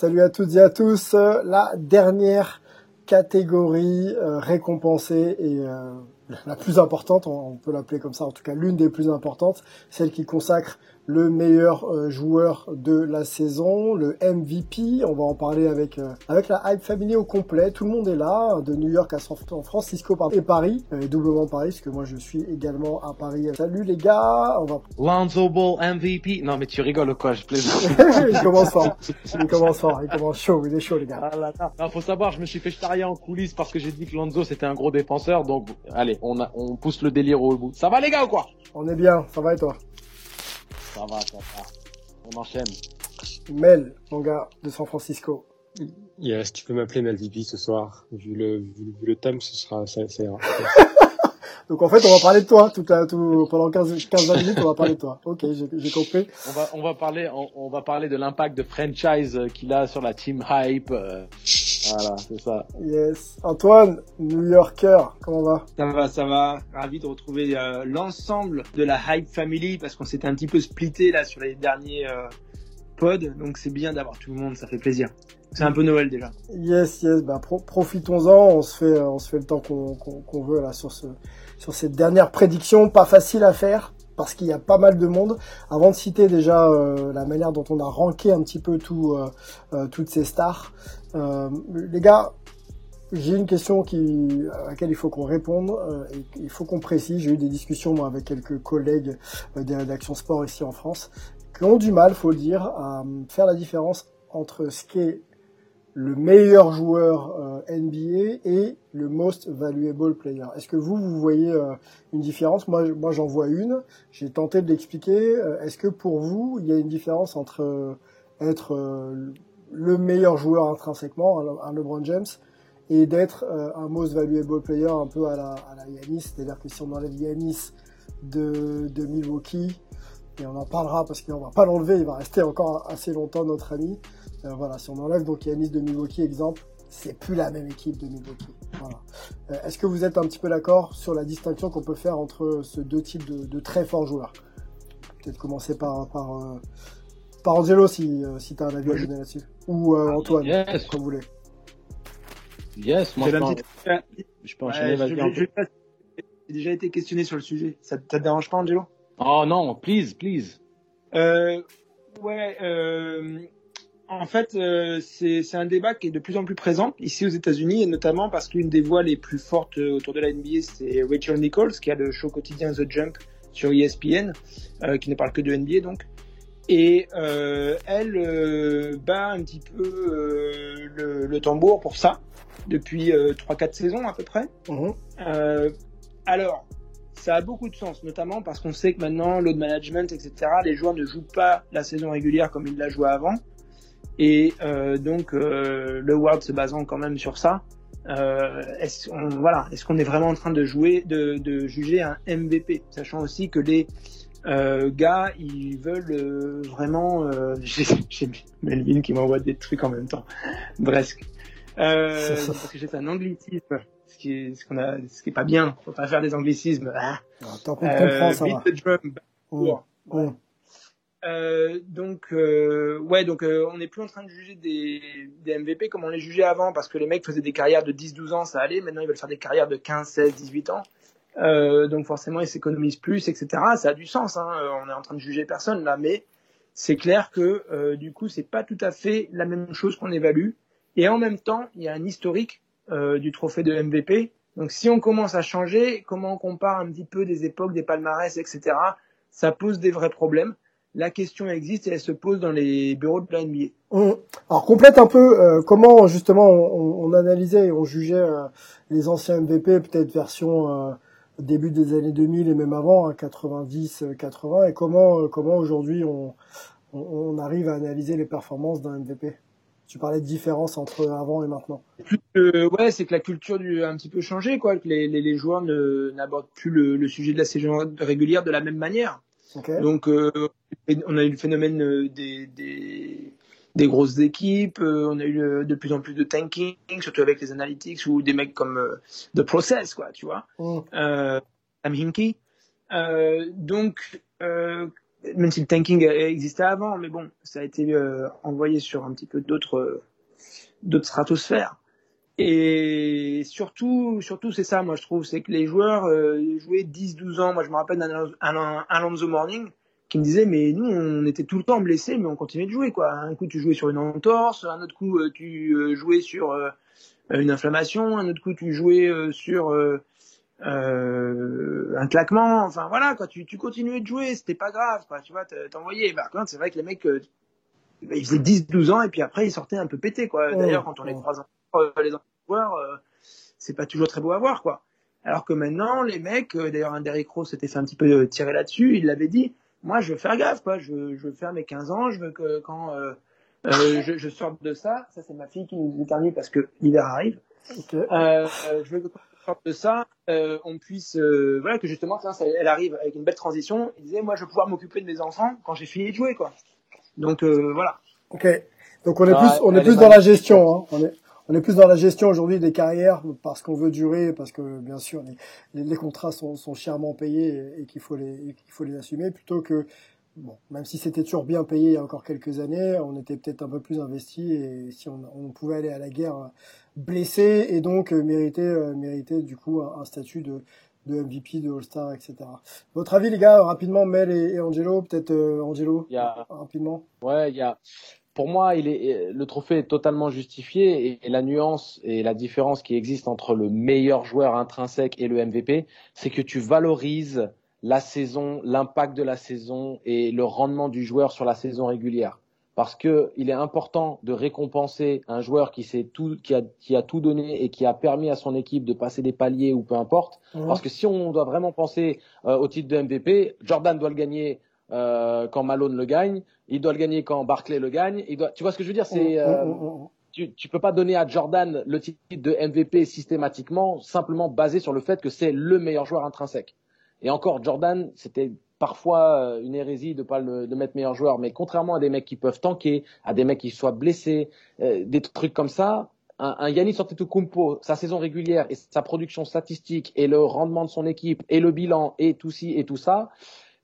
Salut à toutes et à tous. La dernière catégorie euh, récompensée et euh, la plus importante, on peut l'appeler comme ça, en tout cas l'une des plus importantes, celle qui consacre le meilleur euh, joueur de la saison, le MVP. On va en parler avec euh, avec la Hype Family au complet. Tout le monde est là, de New York à San Francisco et Paris, et doublement Paris, parce que moi je suis également à Paris. Salut les gars, on va. Lonzo Ball MVP. Non mais tu rigoles quoi, je plaisante. il commence fort, il commence fort, il commence chaud, il est chaud les gars. Ah là là. Non, faut savoir, je me suis fait charrier en coulisses parce que j'ai dit que Lonzo c'était un gros défenseur, donc allez, on a, on pousse le délire au bout. Ça va les gars ou quoi? On est bien, ça va et toi? Ça va, ça va. On enchaîne. Mel, mon gars de San Francisco. Yes, tu peux m'appeler Malvivi ce soir. Vu le, vu, vu le thème, ce sera, ça, ça ira. Donc en fait, on va parler de toi tout, à, tout pendant 15 15 minutes, on va parler de toi. OK, j'ai compris. On va, on va parler, on, on va parler de l'impact de franchise euh, qu'il a sur la team hype. euh, voilà, c'est ça. Yes. Antoine, New Yorker, comment va? Ça va, ça va. Ravi de retrouver euh, l'ensemble de la Hype Family parce qu'on s'était un petit peu splitté là sur les derniers euh, pods. Donc c'est bien d'avoir tout le monde, ça fait plaisir. C'est un peu Noël déjà. Yes, yes, bah pro- profitons-en, on se fait euh, on se fait le temps qu'on qu'on qu'on veut là sur ce sur cette dernière prédiction, pas facile à faire parce qu'il y a pas mal de monde. Avant de citer déjà euh, la manière dont on a ranké un petit peu tout euh, euh, toutes ces stars, euh, les gars, j'ai une question qui, à laquelle il faut qu'on réponde euh, et il faut qu'on précise. J'ai eu des discussions moi avec quelques collègues euh, des rédactions sport ici en France qui ont du mal, faut le dire, à euh, faire la différence entre ce qu'est le meilleur joueur euh, NBA et le most valuable player. Est-ce que vous, vous voyez euh, une différence? Moi, moi, j'en vois une. J'ai tenté de l'expliquer. Euh, Est-ce que pour vous, il y a une différence entre euh, être euh, le meilleur joueur intrinsèquement, un LeBron James, et d'être euh, un most valuable player un peu à la, à la Yanis C'est-à-dire que si on enlève Yanis de, de Milwaukee, et on en parlera parce qu'on va pas l'enlever, il va rester encore assez longtemps notre ami. Euh, voilà, si on enlève donc Yanis de Milwaukee, exemple, c'est plus la même équipe de Milwaukee. Voilà. Euh, Est-ce que vous êtes un petit peu d'accord sur la distinction qu'on peut faire entre ces deux types de, de très forts joueurs? Peut-être commencer par par euh, par Angelo si euh, si t'as un avis à donner là-dessus, ou euh, Antoine, Yes, comme vous voulez. yes, moi J'ai je la peux, petite- je peux Ouais, enchaîner, je- je- je- J'ai déjà été questionné sur le sujet. Ça, ça te dérange pas, Angelo? Oh non, please, please. Euh, ouais, euh, en fait, euh, c'est un débat qui est de plus en plus présent ici aux États-Unis, et notamment parce qu'une des voix les plus fortes euh, autour de la NBA, c'est Rachel Nichols, qui a le show quotidien The Jump sur ESPN, euh, qui ne parle que de NBA donc. Et euh, elle bat un petit peu le, le tambour pour ça depuis euh, 3-4 saisons à peu près. Mhm. Alors, ça a beaucoup de sens, notamment parce qu'on sait que maintenant, load management, etc., les joueurs ne jouent pas la saison régulière comme ils la jouaient avant. Et euh, donc, euh, le World se basant quand même sur ça, euh, est-ce qu'on voilà, est-ce qu'on est vraiment en train de jouer, de, de juger un MVP, sachant aussi que les euh, gars, ils veulent euh, vraiment. Euh, j'ai Melvin qui m'envoie des trucs en même temps, presque. Euh, parce que j'ai fait un anglicisme, ce qui est, ce qu'on a, ce qui est pas bien. Faut pas faire des anglicismes. Ah. Tant qu'on comprend, ça beat the drum, Mhm. Court. Euh, donc euh, ouais donc euh, on n'est plus en train de juger des, des MVP comme on les jugeait avant parce que les mecs faisaient des carrières de 10-12 ans ça allait maintenant ils veulent faire des carrières de 15 16 18 ans euh, donc forcément ils s'économisent plus etc ça a du sens hein. Euh, on est en train de juger personne là mais c'est clair que du coup c'est pas tout à fait la même chose qu'on évalue et en même temps il y a un historique du trophée de MVP Donc si on commence à changer, comment on compare un petit peu des époques, des palmarès, etc., ça pose des vrais problèmes. La question existe et elle se pose dans les bureaux de la NBA. Alors complète un peu euh, comment justement on, on, analysait et on jugeait euh, les anciens MVP, peut-être version euh, début des années 2000 et même avant, hein, 90, 80, et comment comment aujourd'hui on, on, arrive à analyser les performances d'un MVP. Tu parlais de différence entre avant et maintenant. ouais, c'est que la culture du, a un petit peu changé, quoi. Que les, les, les joueurs n'abordent plus le, le, sujet de la saison régulière de la même manière. Donc, euh, on a eu le phénomène euh, des, des, des grosses équipes. Euh, on a eu de plus en plus de tanking, surtout avec les analytics ou des mecs comme The Process, quoi, tu vois. Mm. Sam Hinkie. donc, même si le tanking existait avant, mais bon, ça a été envoyé sur un petit peu d'autres d'autres stratosphères. Et surtout, surtout c'est ça, moi je trouve, c'est que les joueurs euh, jouaient 10-12 ans. Moi je me rappelle d'un Alonso Morning qui me disait, mais nous on était tout le temps blessés, mais on continuait de jouer quoi. Un coup tu jouais sur une entorse, un autre coup euh, tu euh, jouais sur une inflammation, un autre coup tu jouais sur un claquement. Enfin voilà quoi, tu, tu continuais de jouer, c'était pas grave quoi. Tu vois, t'envoyais. Par contre c'est vrai que les mecs, ils faisaient 10-12 ans et puis après ils sortaient un peu pétés quoi. D'ailleurs quand on les croise les joueurs, euh, c'est pas toujours très beau à voir, quoi. Alors que maintenant, les mecs, euh, d'ailleurs, un Derrick Rose s'était fait un petit peu euh, tirer là-dessus, il l'avait dit, moi, je veux faire gaffe, quoi. Je, veux, je veux faire mes 15 ans, je veux que quand je, je, sorte de ça, ça c'est ma fille qui nous éternue parce que l'hiver arrive. je veux que quand je sorte de ça, on puisse, voilà, que justement, ça, elle arrive avec une belle transition. Il disait, moi, je veux pouvoir m'occuper de mes enfants quand j'ai fini de jouer, quoi. Donc voilà. Ok. Donc on est plus, on est plus dans la gestion. Hein. On est, on est plus dans la gestion aujourd'hui des carrières parce qu'on veut durer, parce que bien sûr les, les, contrats sont, sont, chèrement payés et, qu'il faut les qu'il faut les assumer, plutôt que bon, même si c'était toujours bien payé il y a encore quelques années, on était peut-être un peu plus investi et si on, on, pouvait aller à la guerre blessé et donc mériter euh, mériter du coup un, statut de de MVP, de All-Star, etc. Votre avis, les gars, rapidement, Mel et, Angelo, peut-être euh, Angelo, a... rapidement. Ouais, il y a pour moi, il est, le trophée est totalement justifié et, la nuance et la différence qui existe entre le meilleur joueur intrinsèque et le MVP, c'est que tu valorises la saison, l'impact de la saison et le rendement du joueur sur la saison régulière. Parce que il est important de récompenser un joueur qui, tout, qui, a, qui a tout donné et qui a permis à son équipe de passer des paliers ou peu importe. Parce que si on doit vraiment penser euh, au titre de MVP, Jordan doit le gagner euh, quand Malone le gagne, il doit le gagner quand Barclay le gagne. Tu vois ce que je veux dire C'est mm, mm, euh, mm, tu, tu peux pas donner à Jordan le titre de MVP systématiquement simplement basé sur le fait que c'est le meilleur joueur intrinsèque. Et encore Jordan, c'était parfois euh, une hérésie de pas le de mettre meilleur joueur, mais contrairement à des mecs qui peuvent tanker, à des mecs qui soient blessés, euh, des trucs comme ça, un, un Yannis Antetokounmpo, sa saison régulière et sa production statistique et le rendement de son équipe et le bilan et tout ci et tout ça,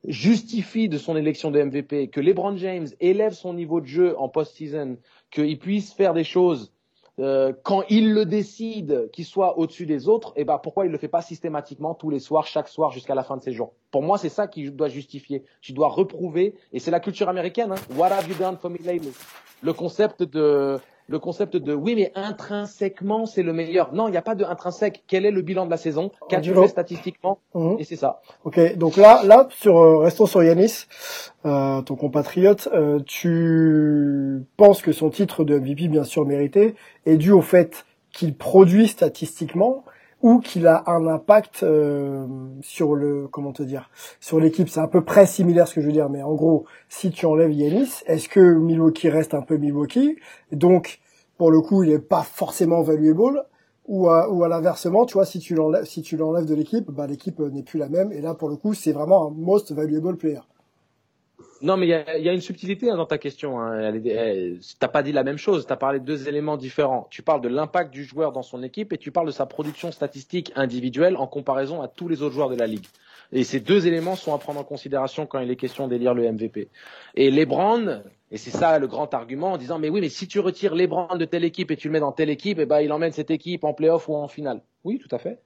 justifie de son élection de MVP, que LeBron James élève son niveau de jeu en post-season, qu'il puisse faire des choses euh, quand il le décide, qu'il soit au-dessus des autres, et eh ben pourquoi il le fait pas systématiquement tous les soirs, chaque soir jusqu'à la fin de ses jours? Pour moi, c'est ça qui doit justifier. Tu dois reprouver, et c'est la culture américaine. Hein, What have you done for me lately? Le concept de le concept de oui mais intrinsèquement c'est le meilleur. Non, il n'y a pas de intrinsèque. Quel est le bilan de la saison? Qu'as-tu fait statistiquement mhm. Et c'est ça. Ok, donc là, là, sur euh, restons sur Yanis, euh, ton compatriote. Euh, tu penses que son titre de MVP, bien sûr mérité, est dû au fait qu'il produit statistiquement ou qu'il a un impact euh, sur le comment te dire sur l'équipe. C'est à peu près similaire ce que je veux dire mais en gros si tu enlèves Yanis est-ce que Milwaukee reste un peu Milwaukee? Donc pour le coup il est pas forcément valuable. Ou à, ou à l'inversement tu vois si tu l'enlèves si tu l'enlèves de l'équipe bah l'équipe n'est plus la même. Et là pour le coup c'est vraiment un most valuable player non, mais il y a, y a, une subtilité hein, dans ta question. Hein. T'as pas dit la même chose. T'as parlé de deux éléments différents. Tu parles de l'impact du joueur dans son équipe et tu parles de sa production statistique individuelle en comparaison à tous les autres joueurs de la ligue. Et ces deux éléments sont à prendre en considération quand il est question d'élire le MVP. Et LeBron, et c'est ça le grand argument, en disant mais oui, mais si tu retires LeBron de telle équipe et tu le mets dans telle équipe, eh ben il emmène cette équipe en playoff ou en finale. Oui, tout à fait.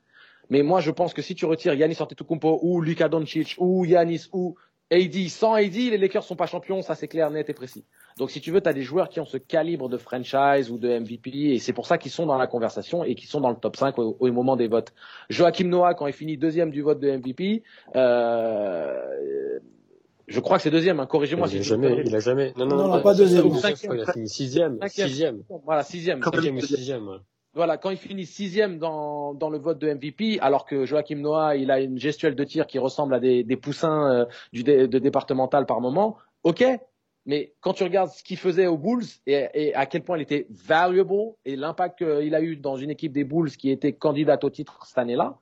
Mais moi, je pense que si tu retires Yanis Antetokounmpo ou Luka Doncic ou Yanis ou AD, sans AD, les Lakers sont pas champions, ça c'est clair, net et précis. Donc si tu veux, tu as des joueurs qui ont ce calibre de franchise ou de MVP et c'est pour ça qu'ils sont dans la conversation et qui sont dans le top 5 au, au moment des votes. Joachim Noah, quand il finit deuxième du vote de MVP, euh, je crois que c'est deuxième, hein, corrigez-moi il si jamais, il a jamais. Non, non, Non, non, non, pas deuxième. Il a fini sixième. Cinquième. Sixième. Voilà, sixième. Cinquième ou sixième. Voilà, quand il finit sixième dans, dans le vote de MVP, alors que Joachim Noah, il a une gestuelle de tir qui ressemble à des, des poussins euh, du dé- de départemental par moment, ok. Mais quand tu regardes ce qu'il faisait aux Bulls et, et à quel point il était valuable et l'impact qu'il a eu dans une équipe des Bulls qui était candidate au titre cette année-là,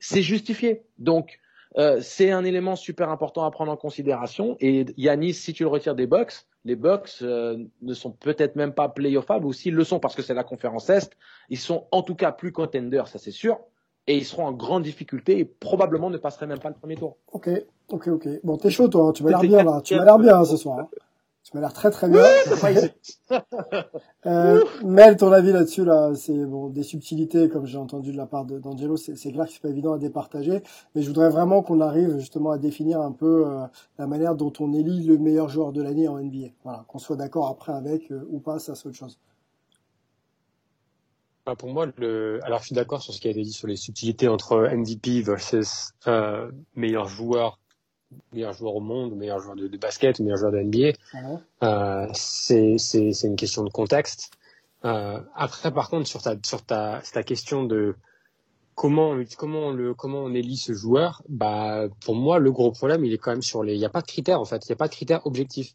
c'est justifié. Donc euh, c'est un élément super important à prendre en considération. Et Yanis, si tu le retires des Bucks, les Bucks euh, ne sont peut-être même pas playoffables, ou s'ils le sont parce que c'est la conférence Est, ils sont en tout cas plus contenders, ça c'est sûr, et ils seront en grande difficulté et probablement ne passeraient même pas le premier tour. Ok, ok, ok. Bon, t'es chaud, toi. hein. Tu m'as l'air bien, là. Tu m'as l'air bien hein, ce soir. hein. Tu m'as l'air très, très bien. euh, Mel, ton avis là-dessus, là, c'est bon, des subtilités, comme j'ai entendu de la part d'Angelo, c'est c'est clair que c'est pas évident à départager. Mais je voudrais vraiment qu'on arrive justement à définir un peu euh, la manière dont on élit le meilleur joueur de l'année en NBA. Voilà, qu'on soit d'accord après avec euh, ou pas, ça c'est autre chose. Bah, pour moi, le... alors je suis d'accord sur ce qui a été dit sur les subtilités entre MVP versus euh, meilleur joueur, meilleur joueur au monde, meilleur joueur de, de basket, meilleur joueur de NBA. Euh, c'est c'est c'est une question de contexte. Euh, après, par contre, sur ta sur ta ta question de comment comment on le comment on élit ce joueur, bah pour moi le gros problème il est quand même sur les il y a pas de critères en fait, il y a pas de critères objectifs.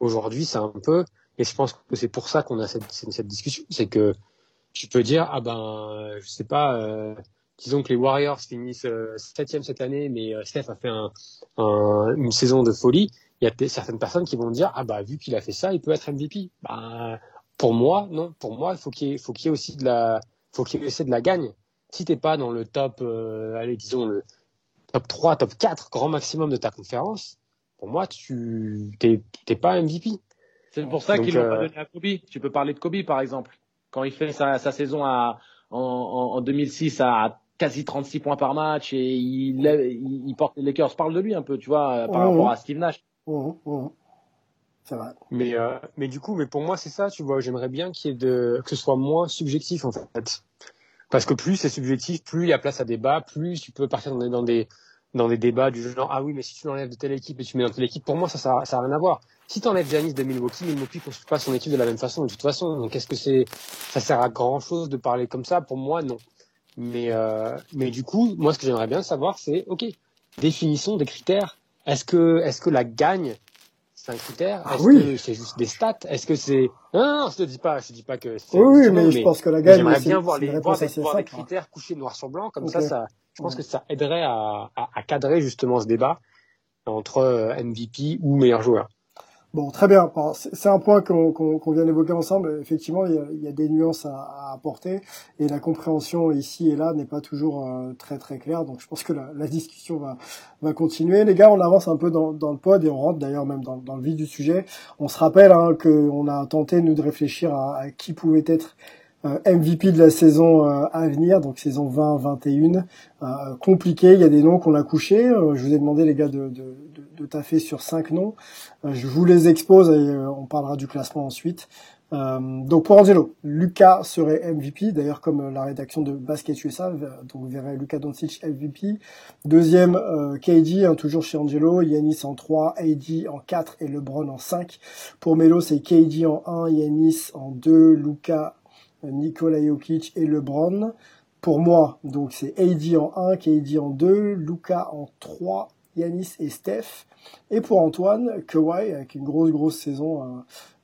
Aujourd'hui, c'est un peu et je pense que c'est pour ça qu'on a cette cette, cette discussion, c'est que tu peux dire ah ben je sais pas euh, disons que les Warriors finissent euh, septième cette année mais euh, Steph a fait un, un- une saison de folie. Il y a certaines personnes qui vont dire ah bah vu qu'il a fait ça il peut être MVP bah pour moi non. Pour moi il faut qu'il y ait faut qu'il y ait aussi de la faut qu'il y ait aussi de la gagne. Si t'es pas dans le top euh, allez disons le top 3 top 4 grand maximum de ta conférence pour moi tu t'es pas MVP C'est pour ça qu'ils l'ont euh, pas donné à Kobe. Tu peux parler de Kobe par exemple. Quand il fait sa, sa saison à, en, en, en 2006 à quasi 36 points par match et il, lève- il, il porte les Lakers. Parle de lui un peu, tu vois, euh, par Mhm. rapport à Steve Nash. C'est vrai. Mais, euh, mais du coup, mais pour moi, c'est ça, tu vois. J'aimerais bien qu'il y ait de, que ce soit moins subjectif, en fait. Parce que plus c'est subjectif, plus il y a place à débat, plus tu peux partir dans des, dans des, dans des débats du genre, ah oui, mais si tu l'enlèves de telle équipe et tu mets dans telle équipe, pour moi, ça, ça, ça a rien à voir. Si tu enlèves Giannis de Milwaukee, Milwaukee construit pas son équipe de la même façon, de toute façon. Donc, est-ce que c'est, ça sert à grand chose de parler comme ça? Pour moi, non. Mais, euh, mais du coup, moi, ce que j'aimerais bien savoir, c'est, OK, définissons des critères. Est-ce que, est-ce que la gagne, c'est un critère Ah Est-ce oui. que c'est juste des stats Est-ce que c'est non, non, non, je te dis pas, je te dis pas que c'est Oui, oui, mais je pense que la gagne, J'aimerais c'est- bien voir les voir des, voir des critères couchés noir sur blanc comme ça, ça. Je pense Ouais. que ça aiderait à, à, à cadrer justement ce débat entre euh, MVP ou meilleur joueur. Bon, très bien. C'est un point qu'on vient d'évoquer ensemble. Effectivement, il y, a, des nuances à, apporter et la compréhension ici et là n'est pas toujours euh, très très claire. Donc, je pense que la, discussion va, continuer. Les gars, on avance un peu dans, le pod et on rentre d'ailleurs même dans, le vif du sujet. On se rappelle hein, qu'on a tenté nous de réfléchir à, qui pouvait être euh, MVP de la saison euh, à venir, donc saison 20-21. Euh, compliqué, il y a des noms qu'on a couchés. Je vous ai demandé les gars de, de, de, de taffer sur cinq noms. Euh, je vous les expose et euh, on parlera du classement ensuite. Euh, donc pour Angelo, Lucas serait MVP, d'ailleurs comme la rédaction de Basket USA, donc vous verrez Lucas Doncic MVP. Deuxième, KD, hein, toujours chez Angelo, Yanis en 3, AD en 4 et LeBron en 5. Pour Melo, c'est KD en 1, Yanis en 2, Lucas, Nikola Jokic et LeBron. Pour moi, donc c'est AD en 1, KD en 2, Lucas en 3, Yanis et Steph. Et pour Antoine, Kawhi, avec une grosse, grosse saison euh,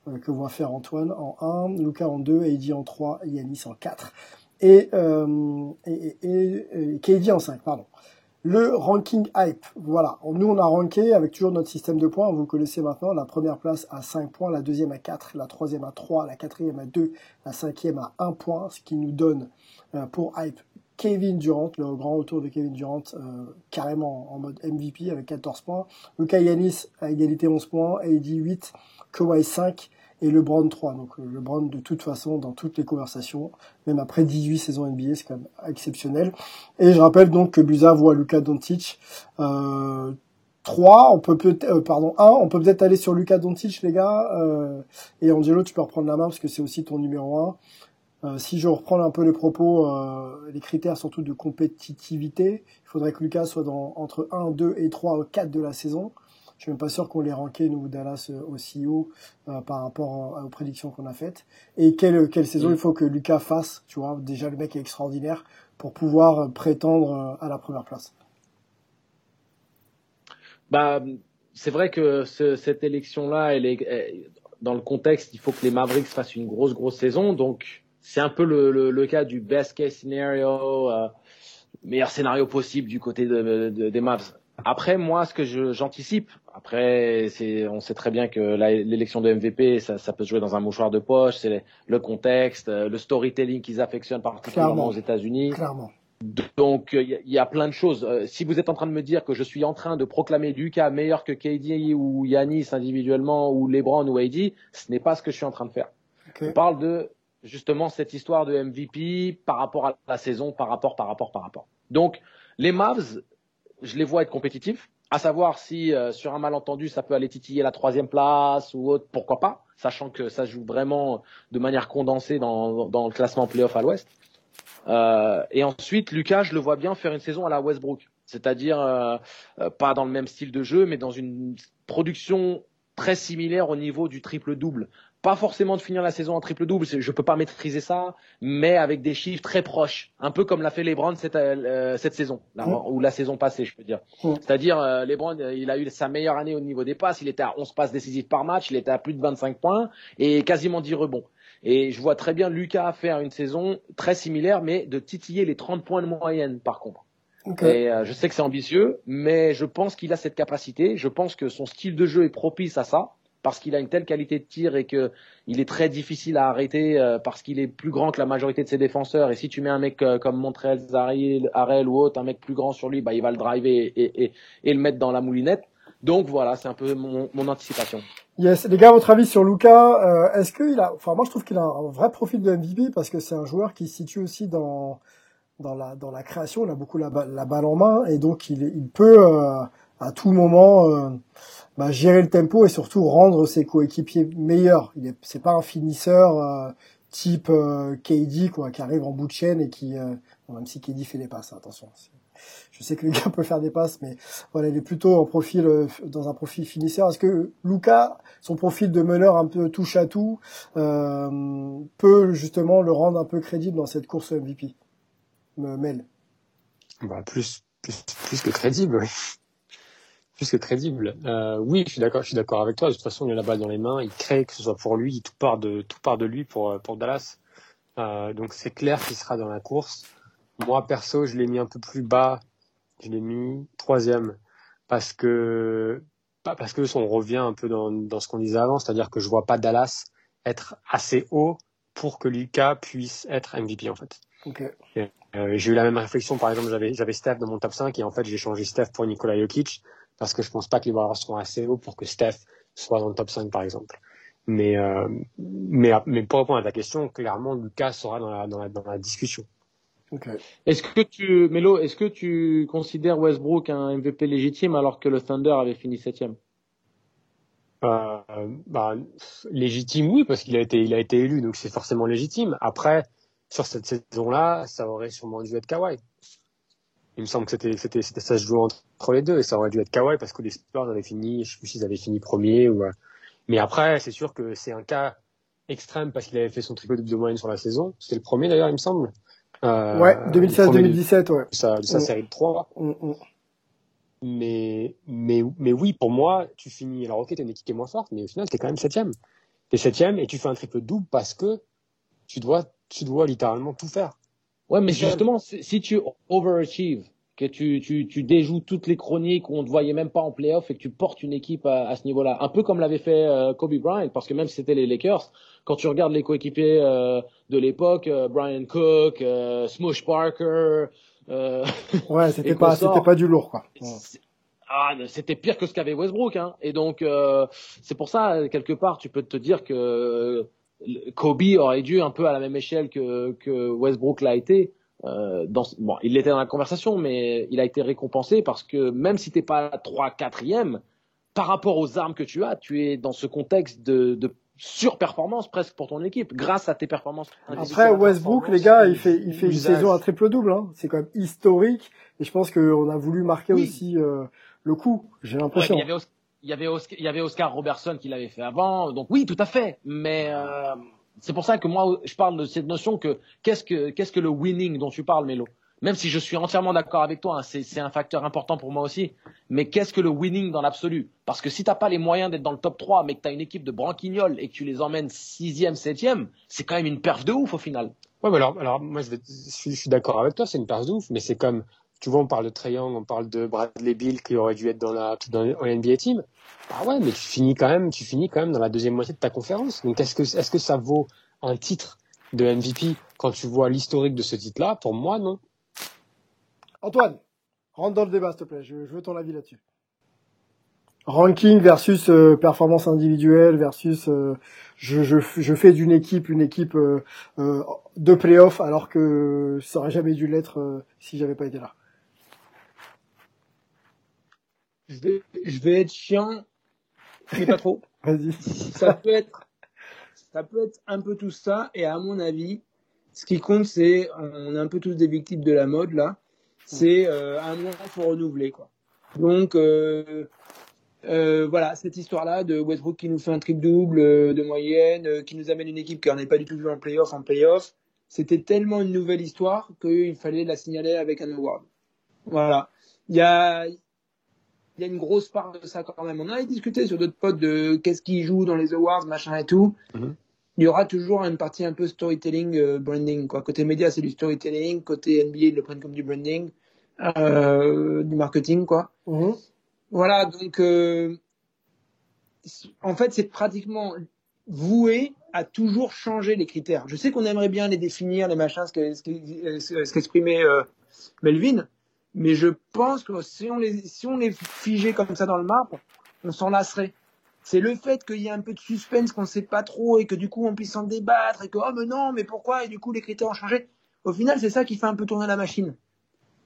euh, que va faire Antoine en 1, Lucas en 2, AD en 3, Yanis en 4. Et, euh, et, et, et, KD en 5, pardon. Le ranking hype, voilà. Nous, on a ranké avec toujours notre système de points, vous connaissez maintenant. La première place à 5 points, la deuxième à 4, la troisième à 3, la quatrième à 2, la cinquième à 1 point, ce qui nous donne euh, pour hype Kevin Durant, le grand retour de Kevin Durant, euh, carrément en mode MVP avec 14 points. Luka Yanis à égalité 11 points, AD 8, Kawhi 5 et LeBron 3. Donc euh, LeBron de toute façon dans toutes les conversations, même après 18 saisons NBA, c'est quand même exceptionnel. Et je rappelle donc que Buza voit Luka Doncic euh, 3, on peut peut-être, euh, pardon, 1, on peut peut-être aller sur Lucas Doncic, les gars, euh, et Angelo, tu peux reprendre la main parce que c'est aussi ton numéro 1. Euh, si je reprends un peu les propos, euh, les critères surtout de compétitivité, il faudrait que Lucas soit dans, entre 1, 2 et 3, 4 de la saison. Je suis même pas sûr qu'on les ranké, nous, Dallas, euh, aussi haut euh, par rapport aux prédictions qu'on a faites. Et quelle, quelle saison il faut que Lucas fasse, tu vois, déjà le mec est extraordinaire pour pouvoir prétendre à la première place. Bah, c'est vrai que ce, cette élection-là, elle est dans le contexte, il faut que les Mavericks fassent une grosse, grosse saison. Donc, c'est un peu le, le, le, cas du best case scenario, euh, meilleur scénario possible du côté de, de, des Mavs. Après, moi, ce que j'anticipe, après, c'est, on sait très bien que l'élection de MVP, ça, ça, peut se jouer dans un mouchoir de poche. C'est le contexte, le storytelling qu'ils affectionnent particulièrement Clairement. aux États-Unis. Clairement. Donc il y, y, a plein de choses. Euh, si vous êtes en train de me dire que je suis en train de proclamer Lucas meilleur que KD ou Yanis individuellement ou LeBron ou AD, ce n'est pas ce que je suis en train de faire. Okay. On parle de justement cette histoire de MVP par rapport à la saison, par rapport, par rapport, par rapport. Donc les Mavs, je les vois être compétitifs. À savoir si euh, sur un malentendu ça peut aller titiller la troisième place ou autre, pourquoi pas, sachant que ça joue vraiment de manière condensée dans, dans le classement playoff à l'Ouest. Euh, et ensuite, Lucas, je le vois bien faire une saison à la Westbrook, c'est-à-dire euh, euh, pas dans le même style de jeu, mais dans une production très similaire au niveau du triple-double. Pas forcément de finir la saison en triple-double, je peux pas maîtriser ça, mais avec des chiffres très proches, un peu comme l'a fait LeBron cette, euh, cette saison, là, mmh. ou la saison passée, je peux dire. Mmh. C'est-à-dire, euh, LeBron, il a eu sa meilleure année au niveau des passes, il était à 11 passes décisives par match, il était à plus de 25 points et quasiment 10 rebonds. Et je vois très bien Lucas faire une saison très similaire, mais de titiller les 30 points de moyenne, par contre. Okay. Et euh, je sais que c'est ambitieux, mais je pense qu'il a cette capacité. Je pense que son style de jeu est propice à ça, parce qu'il a une telle qualité de tir et que il est très difficile à arrêter euh, parce qu'il est plus grand que la majorité de ses défenseurs. Et si tu mets un mec euh, comme Montreal Harrell ou autre, un mec plus grand sur lui, bah il va le driver et, et, et le mettre dans la moulinette. Donc voilà, c'est un peu mon, mon anticipation. Yes, les gars, votre avis sur Luca euh, Est-ce qu'il a, enfin moi je trouve qu'il a un vrai profil de MVP parce que c'est un joueur qui se situe aussi dans dans la dans la création, il a beaucoup la, la balle en main et donc il, il peut euh, à tout moment euh, bah, gérer le tempo et surtout rendre ses coéquipiers meilleurs. Il est c'est pas un finisseur euh, type euh, KD quoi qui arrive en bout de chaîne et qui bon, même si KD fait des passes, attention. Je sais que le gars peut faire des passes, mais voilà, il est plutôt en profil dans un profil finisseur. Est-ce que Luca, son profil de meneur un peu touche à tout, euh, peut justement le rendre un peu crédible dans cette course MVP Mel? Bah, plus, plus, plus que crédible, oui. Plus que crédible. Euh, oui, je suis d'accord, je suis d'accord avec toi. De toute façon, il a la balle dans les mains, il crée, que ce soit pour lui, tout part de, tout part de lui pour, pour Dallas. Euh, donc c'est clair qu'il sera dans la course. Moi, perso, je l'ai mis un peu plus bas. Je l'ai mis troisième parce que pas parce que on revient un peu dans, dans ce qu'on disait avant, c'est-à-dire que je vois pas Dallas être assez haut pour que Lucas puisse être MVP en fait. Okay. Euh, j'ai eu la même réflexion, par exemple, j'avais j'avais Steph dans mon top 5 et en fait j'ai changé Steph pour Nikola Jokic parce que je pense pas que les Warriors seront assez hauts pour que Steph soit dans le top 5 par exemple. Mais euh, mais mais pour répondre à ta question, clairement Lucas sera dans la dans la, dans la discussion. Okay. Est-ce que tu, Melo, est-ce que tu considères Westbrook un MVP légitime alors que le Thunder avait fini septième? Euh, bah, Légitime, oui, parce qu'il a été, il a été élu, donc c'est forcément légitime. Après, sur cette saison-là, ça aurait sûrement dû être Kawhi. Il me semble que c'était, c'était, c'était ça se jouait entre les deux, et ça aurait dû être Kawhi parce que les Spurs avaient fini, je sais plus s'ils avaient fini premier ou. Euh, mais après, c'est sûr que c'est un cas extrême parce qu'il avait fait son triple de moyenne sur la saison. C'était le premier d'ailleurs, il me semble. Euh, ouais, 2016-2017, ouais. Sa, de sa mm. série de 3. Mm, mm. Mais, mais, mais oui, pour moi, tu finis. Alors, ok, t'es une équipe qui est moins forte, mais au final, t'es quand même septième. T'es septième et tu fais un triple double parce que tu dois, tu dois littéralement tout faire. Ouais, mais justement, si tu overachieve, que tu, tu, tu déjoues toutes les chroniques où on te voyait même pas en playoff et que tu portes une équipe à, à ce niveau-là. Un peu comme l'avait fait euh, Kobe Bryant, parce que même si c'était les Lakers, quand tu regardes les coéquipiers euh, de l'époque, euh, Brian Cook, euh, Smush Parker, euh, ouais, c'était pas, c'était pas du lourd, quoi. Ah, c'était pire que ce qu'avait Westbrook, hein. Et donc, euh, c'est pour ça, quelque part, tu peux te dire que Kobe aurait dû un peu à la même échelle que, que Westbrook l'a été euh, dans, bon, il était dans la conversation, mais il a été récompensé parce que même si t'es pas 3 quatrième, par rapport aux armes que tu as, tu es dans ce contexte de, de surperformance presque pour ton équipe, grâce à tes performances. Après, Westbrook, les gars, il fait, il fait une saison à triple-double. Hein. C'est quand même historique. Et je pense qu'on a voulu marquer aussi euh, le coup, j'ai l'impression. Ouais, il, y avait Oscar, il y avait Oscar Robertson qui l'avait fait avant. Donc oui, tout à fait. Mais euh, c'est pour ça que moi, je parle de cette notion que qu'est-ce que qu'est-ce que le winning dont tu parles, Mélo? Même si je suis entièrement d'accord avec toi, hein, c'est un facteur important pour moi aussi. Mais qu'est-ce que le winning dans l'absolu? Parce que si t'as pas les moyens d'être dans le top 3, mais que tu as une équipe de branquignoles et que tu les emmènes sixième, septième, c'est quand même une perf de ouf au final. Ouais, mais alors, alors moi je, je suis d'accord avec toi, c'est une perf de ouf, mais c'est comme tu vois, on parle de Triangle, on parle de Bradley Bill qui aurait dû être dans la dans NBA team. Bah ouais, mais tu finis quand même, tu finis quand même dans la deuxième moitié de ta conférence. Donc est-ce que est-ce que ça vaut un titre de MVP quand tu vois l'historique de ce titre-là? Pour moi, non. Antoine, rentre dans le débat, s'il te plaît. Je, veux ton avis là-dessus. Ranking versus euh, performance individuelle versus euh, je, je, je, fais d'une équipe une équipe euh, de playoff alors que ça aurait jamais dû l'être si j'avais pas été là. Je vais, je vais être chiant, mais pas trop. Vas-y. Ça peut être, ça peut être un peu tout ça. Et à mon avis, ce qui compte, c'est, on est un peu tous des victimes de la mode là. C'est euh, un moment faut renouveler quoi. Donc euh, euh, voilà, cette histoire-là de Westbrook qui nous fait un triple double euh, de moyenne, euh, qui nous amène une équipe qui n'en est pas du tout vu en playoff en playoff, c'était tellement une nouvelle histoire qu'il fallait la signaler avec un award. Voilà. Il y a, il y a une grosse part de ça quand même. On a discuté sur d'autres potes de qu'est-ce qui joue dans les awards, machin et tout. Mhm. Il y aura toujours une partie un peu storytelling, euh, branding. Quoi. Côté média, c'est du storytelling. Côté NBA, ils le prennent comme du branding, euh, du marketing, quoi. Mhm. Voilà, donc euh, en fait, c'est pratiquement voué à toujours changer les critères. Je sais qu'on aimerait bien les définir, les machins, ce qu'exprimait Melvin, mais je pense que si on les, si on les figeait comme ça dans le marbre, on s'en lasserait. C'est le fait qu'il y ait un peu de suspense, qu'on ne sait pas trop, et que du coup on puisse en débattre, et que, oh mais non, mais pourquoi, et du coup les critères ont changé. Au final, c'est ça qui fait un peu tourner la machine.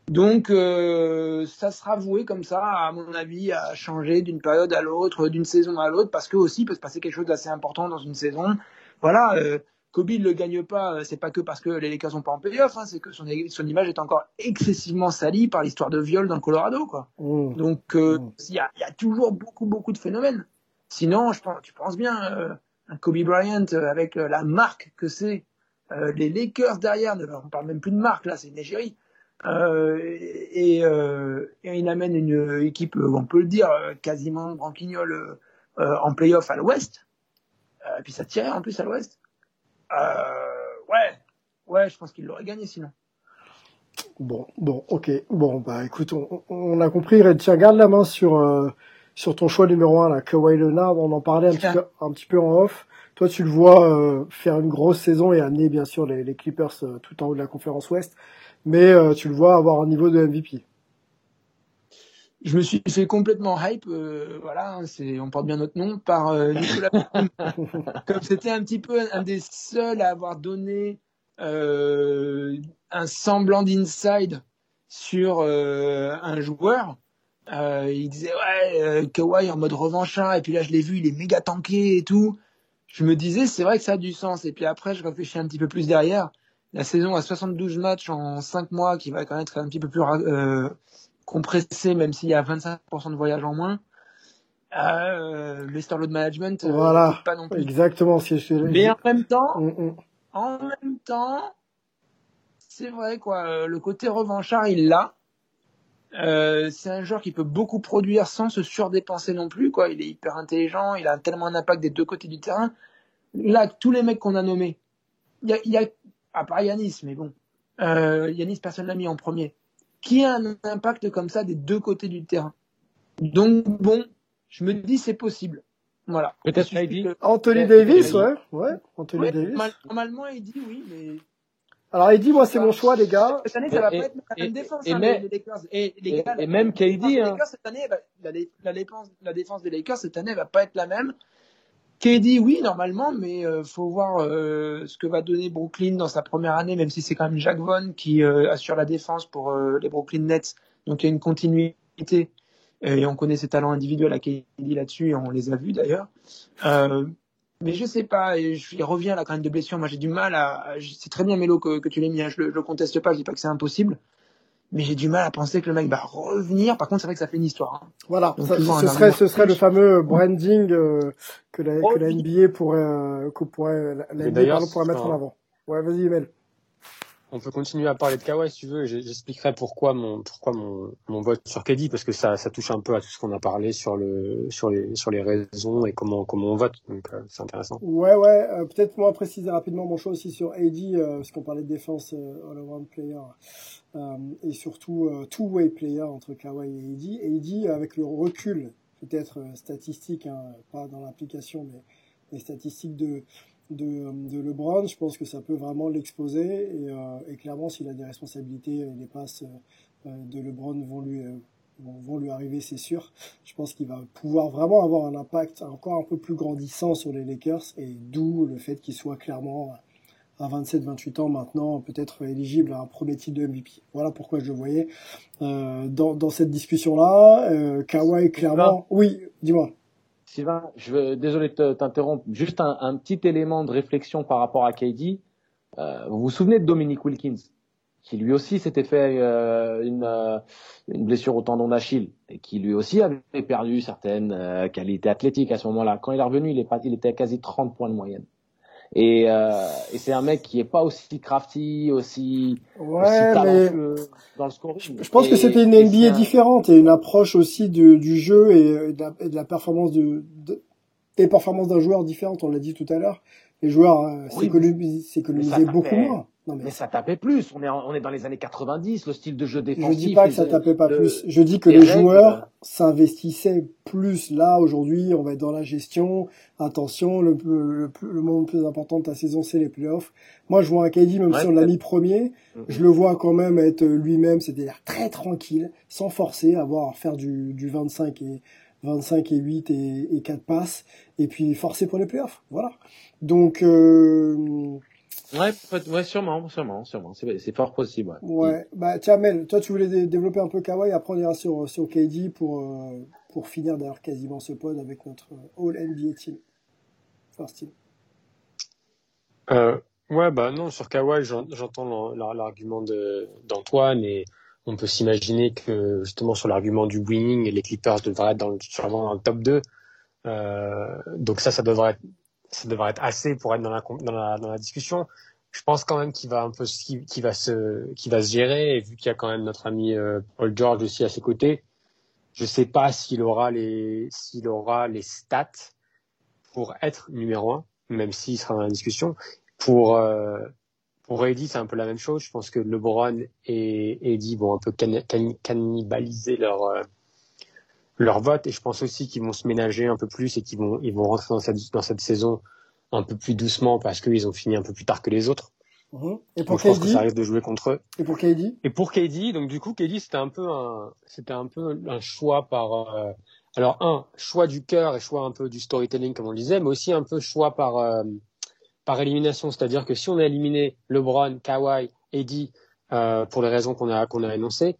Donc, euh, ça sera voué comme ça, à mon avis, à changer d'une période à l'autre, d'une saison à l'autre, parce que aussi il peut se passer quelque chose d'assez important dans une saison. Voilà, euh, Kobe ne le gagne pas, euh, c'est pas que parce que les Lakers sont pas en playoff, hein, c'est que son, son, image est encore excessivement salie par l'histoire de viol dans le Colorado, quoi. Mmh. Donc euh, mmh. il y, a, y, a, toujours beaucoup beaucoup de phénomènes. Sinon, je pense, tu penses bien, euh, un Kobe Bryant avec la marque que c'est, les Lakers derrière, on parle même plus de marque là, c'est une égérie. et, et, il amène une équipe, on peut le dire, quasiment branquignole en playoff à l'Ouest. et puis ça tirait en plus à l'Ouest. Euh, ouais, ouais, je pense qu'il l'aurait gagné sinon. Bon, bon, ok. Bon, bah écoute, on, on a compris. Red, tiens, garde la main sur euh, sur ton choix numéro un, là, Kawhi Leonard. On en parlait un petit peu, un petit peu en off. Toi, tu le vois euh, faire une grosse saison et amener bien sûr les, les Clippers tout en haut de la conférence Ouest, mais tu le vois avoir un niveau de MVP je me suis fait complètement hype, euh, voilà, hein, c'est, on porte bien notre nom, par euh, Nicolas Comme c'était un petit peu un des seuls à avoir donné euh, un semblant d'inside sur un joueur, il disait ouais, Kawhi en mode revanchard, et puis là je l'ai vu, il est méga tanké et tout. Je me disais c'est vrai que ça a du sens, et puis après je réfléchis un petit peu plus derrière. La saison à 72 matchs en 5 mois, qui va quand même être un petit peu plus compressé, même s'il y a 25% de voyage en moins. Euh, le Load Management, euh, voilà, pas non plus. Exactement. Si je... Mais en même temps, mm, mm. en même temps, c'est vrai quoi. Euh, le côté revanchard, il l'a. Euh, c'est un joueur qui peut beaucoup produire sans se surdépenser non plus quoi. Il est hyper intelligent, il a tellement un impact des deux côtés du terrain. Là, tous les mecs qu'on a nommés, il y a, y a à part Yanis, mais bon, euh, Yanis personne l'a mis en premier qui a un impact comme ça des deux côtés du terrain. Donc bon, je me dis c'est possible. Voilà. Peut-être Anthony Davis, ouais, ouais, Anthony Davis. Normalement, il dit oui, mais. Alors, il dit, moi, c'est mon choix, les gars. Cette année, ça va pas être la même défense, hein, les Lakers. Et, les gars, et même KD, hein. cette année, la, défense, la défense des Lakers, cette année, va pas être la même. KD, oui, normalement, mais euh, faut voir euh, ce que va donner Brooklyn dans sa première année, même si c'est quand même Jack Vaughn qui euh, assure la défense pour euh, les Brooklyn Nets. Donc il y a une continuité et on connaît ses talents individuels à KD là-dessus et on les a vus d'ailleurs. Mais je sais pas, et je, il revient à la crainte de blessure. Moi, j'ai du mal à. C'est très bien Mélo que, que tu l'aies mis. hein, je, le, le conteste pas. Je dis pas que c'est impossible, mais j'ai du mal à penser que le mec va revenir. Par contre, c'est vrai que ça fait une histoire. hein. Voilà, Donc, ça- toujours ce serait, ce serait le fameux branding euh, que, la, que la Oh, NBA pourrait, euh, que pourrait, la, NBA pardon, pourrait mettre en avant. Ouais, vas-y, Mel. On peut continuer à parler de Kawhi si tu veux. J'expliquerai pourquoi mon pourquoi mon, mon vote sur KD parce que ça ça touche un peu à tout ce qu'on a parlé sur le sur les sur les raisons et comment comment on vote. Donc euh, c'est intéressant. Ouais, ouais, euh, peut-être moi préciser rapidement mon choix aussi sur AD, euh, parce qu'on parlait de défense euh, all-around player, euh, et surtout euh, two-way player entre Kawhi et AD. AD, avec le recul, peut-être statistique, hein, pas dans l'application, mais les statistiques de, de, de LeBron, je pense que ça peut vraiment l'exposer, et, euh, et clairement, s'il a des responsabilités, les passes euh, euh, de LeBron vont lui... euh, vont vont lui arriver, c'est sûr. Je pense qu'il va pouvoir vraiment avoir un impact encore un peu plus grandissant sur les Lakers et d'où le fait qu'il soit clairement à 27-28 ans maintenant peut-être éligible à un premier titre de MVP. Voilà pourquoi je le voyais euh, dans, dans cette discussion-là. Euh, Kawhi, clairement... Oui, dis-moi. Sylvain, je veux, désolé de te- t'interrompre. Juste un, petit élément de réflexion par rapport à KD. Euh, vous vous souvenez de Dominic Wilkins, qui lui aussi s'était fait euh, une, euh, une blessure au tendon d'Achille et qui lui aussi avait perdu certaines qualités athlétiques à ce moment-là. Quand il est revenu, il, il était à quasi 30 points de moyenne. Et, euh, et c'est un mec qui est pas aussi crafty, aussi, aussi Ouais, mais talentueux dans le scoring. je pense que c'était une NBA un- différente et une approche aussi de, du jeu et de la, et de la performance de, de- des performances d'un joueur différente. On l'a dit tout à l'heure. Les joueurs euh, Oui, s'économisaient beaucoup moins. Non, mais Mais ça tapait plus. On est, en- on est dans les années 90, le style de jeu Je défensif. dis pas que ça tapait pas plus. Je dis que les règles, joueurs s'investissaient plus. Là, aujourd'hui, on va être dans la gestion. Attention, le, le, le, le moment le plus important de ta saison, c'est les playoffs. Moi, je vois un KD, même Ouais, si on l'a mis premier, Mhm. je le vois quand même être lui-même, c'est-à-dire très tranquille, sans forcer, avoir faire du, du 25 et 25 et 8 et, et 4 passes, et puis forcer pour les playoffs. Voilà. Donc, euh, Ouais, ouais, sûrement, sûrement, sûrement. C'est, c'est fort possible. Ouais. Ouais, bah tiens Mel, toi tu voulais dé- développer un peu Kawhi, après on ira sur, sur KD pour, euh, pour finir d'ailleurs quasiment ce pod avec notre euh, All NBA Team. First Team. Euh, ouais, bah non, sur Kawhi, j'en- j'entends l'argument d'Antoine et on peut s'imaginer que justement sur l'argument du winning, les Clippers devraient être dans le, sûrement dans le top 2. Euh, donc ça, ça devrait être, ça devrait être assez pour être dans la, discussion. Je pense quand même qu'il va un peu, qu'il va se, qu'il va se gérer et vu qu'il y a quand même notre ami euh, Paul George aussi à ses côtés, je sais pas s'il aura les, s'il aura les stats pour être numéro un, même s'il sera dans la discussion. Pour euh, pour Eddie, c'est un peu la même chose. Je pense que LeBron et Eddie vont un peu can- can- cannibaliser leur euh, leur vote, et je pense aussi qu'ils vont se ménager un peu plus et qu'ils vont ils vont rentrer dans cette dans cette saison un peu plus doucement parce qu'ils ont fini un peu plus tard que les autres. Mhm. Et Donc pour je pense que ça risque de jouer contre eux. Et pour KD Et pour KD, donc du coup, KD, c'était un peu un, c'était un peu un choix par, euh, alors un choix du cœur et choix un peu du storytelling comme on le disait, mais aussi un peu choix par, euh, par élimination, c'est-à-dire que si on a éliminé LeBron, Kawhi, Eddie euh, pour les raisons qu'on a qu'on a énoncées,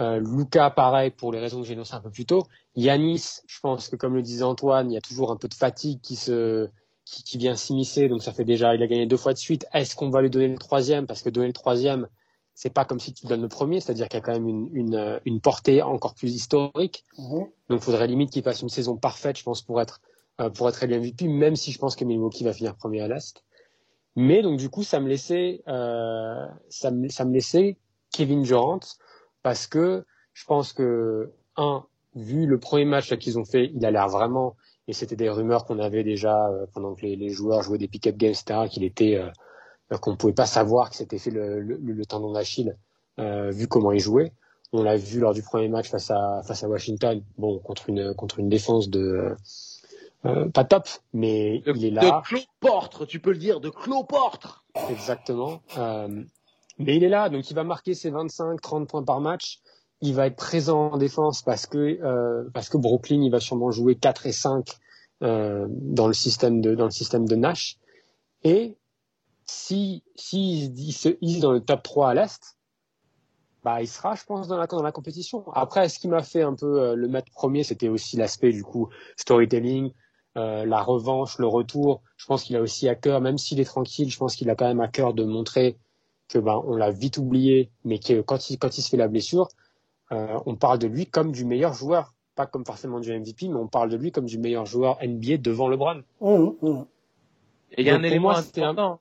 euh, Luca pareil pour les raisons que j'ai énoncées un peu plus tôt, Yanis, je pense que comme le disait Antoine, il y a toujours un peu de fatigue qui se qui, qui vient s'immiscer, donc ça fait déjà, il a gagné deux fois de suite. Est-ce qu'on va lui donner le troisième? Parce que donner le troisième, c'est pas comme si tu donnes le premier, c'est-à-dire qu'il y a quand même une, une, une portée encore plus historique. Mhm. Donc, il faudrait limite qu'il fasse une saison parfaite, je pense, pour être euh, pour être élu MVP, même si je pense que Milwaukee va finir premier à l'est. Mais donc du coup, ça me laissait euh, ça me ça me laissait Kevin Durant parce que je pense que un vu le premier match là, qu'ils ont fait, il a l'air vraiment et c'était des rumeurs qu'on avait déjà euh, pendant que les, les joueurs jouaient des pick-up games, etc., qu'il était euh, qu'on pouvait pas savoir que c'était fait le, le, le tendon d'Achille euh, vu comment il jouait. On l'a vu lors du premier match face à face à Washington, bon contre une contre une défense de euh, pas top, mais De, il est de là. cloportre, tu peux le dire, de cloportre. Exactement. Euh, mais il est là, donc il va marquer ses 25-30 points par match. Il va être présent en défense parce que euh, parce que Brooklyn, il va sûrement jouer 4 et 5 euh, dans le système de dans le système de Nash. Et si si il se hisse dans le top 3 à l'est, bah il sera, je pense, dans la dans la compétition. Après, ce qui m'a fait un peu euh, le mettre premier, c'était aussi l'aspect du coup storytelling, euh, la revanche, le retour. Je pense qu'il a aussi à cœur, même s'il est tranquille, je pense qu'il a quand même à cœur de montrer que ben on l'a vite oublié, mais que quand il quand il se fait la blessure, euh, on parle de lui comme du meilleur joueur, pas comme forcément du MVP, mais on parle de lui comme du meilleur joueur NBA devant LeBron. Mmh, mmh. Et il y a Donc, un élément moi, c'était un- important.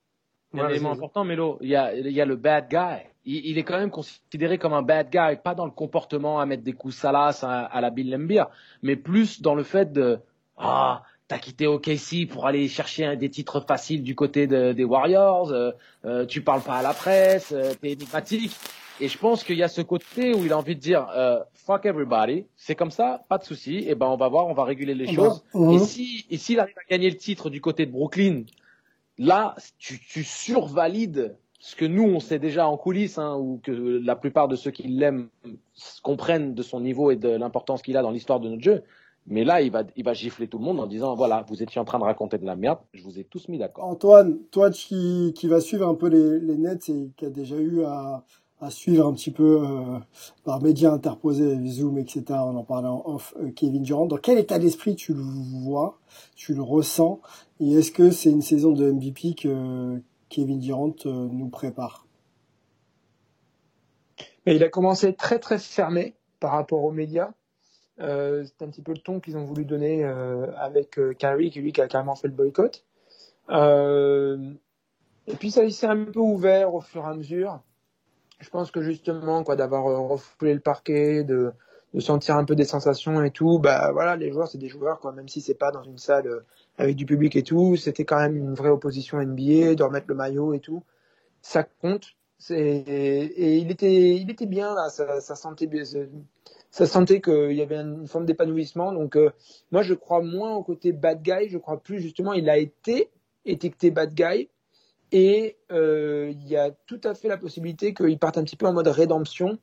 Il y a un Ouais, élément vas-y. important, Mélo. Il y a, il y a le bad guy. Il, il est quand même considéré comme un bad guy, pas dans le comportement à mettre des coups salaces à, à la Bill Lambier, mais plus dans le fait de ah t'as quitté OKC pour aller chercher un- des titres faciles du côté de- des Warriors, euh, euh, tu parles pas à la presse, euh, t'es énigmatique. Et je pense qu'il y a ce côté où il a envie de dire euh, fuck everybody, c'est comme ça, pas de souci. Et ben on va voir, on va réguler les Ah choses. bah, mhm. Et si et s'il arrive à gagner le titre du côté de Brooklyn, là tu, tu survalides ce que nous on sait déjà en coulisses, hein, ou que la plupart de ceux qui l'aiment comprennent de son niveau et de l'importance qu'il a dans l'histoire de notre jeu. Mais là, il va, il va gifler tout le monde en disant voilà, vous étiez en train de raconter de la merde, je vous ai tous mis d'accord. Antoine, toi qui, qui va suivre un peu les, les nets et qui a déjà eu à, à suivre un petit peu euh, par médias interposés, Zoom, etc., on en parlait en off, euh, Kevin Durant, dans quel état d'esprit tu le vois, tu le ressens, et est-ce que c'est une saison de MVP que Kevin Durant euh, nous prépare? Mais il a commencé très très fermé par rapport aux médias. Euh, c'est un petit peu le ton qu'ils ont voulu donner euh, avec euh, Kyrie, qui lui qui a carrément fait le boycott. Euh, et puis ça s'est un peu ouvert au fur et à mesure. Je pense que justement quoi d'avoir refoulé le parquet, de, sentir un peu des sensations et tout, bah voilà les joueurs c'est des joueurs quoi, même si c'est pas dans une salle avec du public et tout, c'était quand même une vraie opposition NBA, de remettre le maillot et tout, ça compte. C'est et il était il était bien là, ça, ça sentait bien, ça sentait qu'il y avait une forme d'épanouissement. Donc euh, moi je crois moins au côté bad guy, je crois plus justement il a été étiqueté bad guy et euh, il y a tout à fait la possibilité qu'il parte un petit peu en mode rédemption.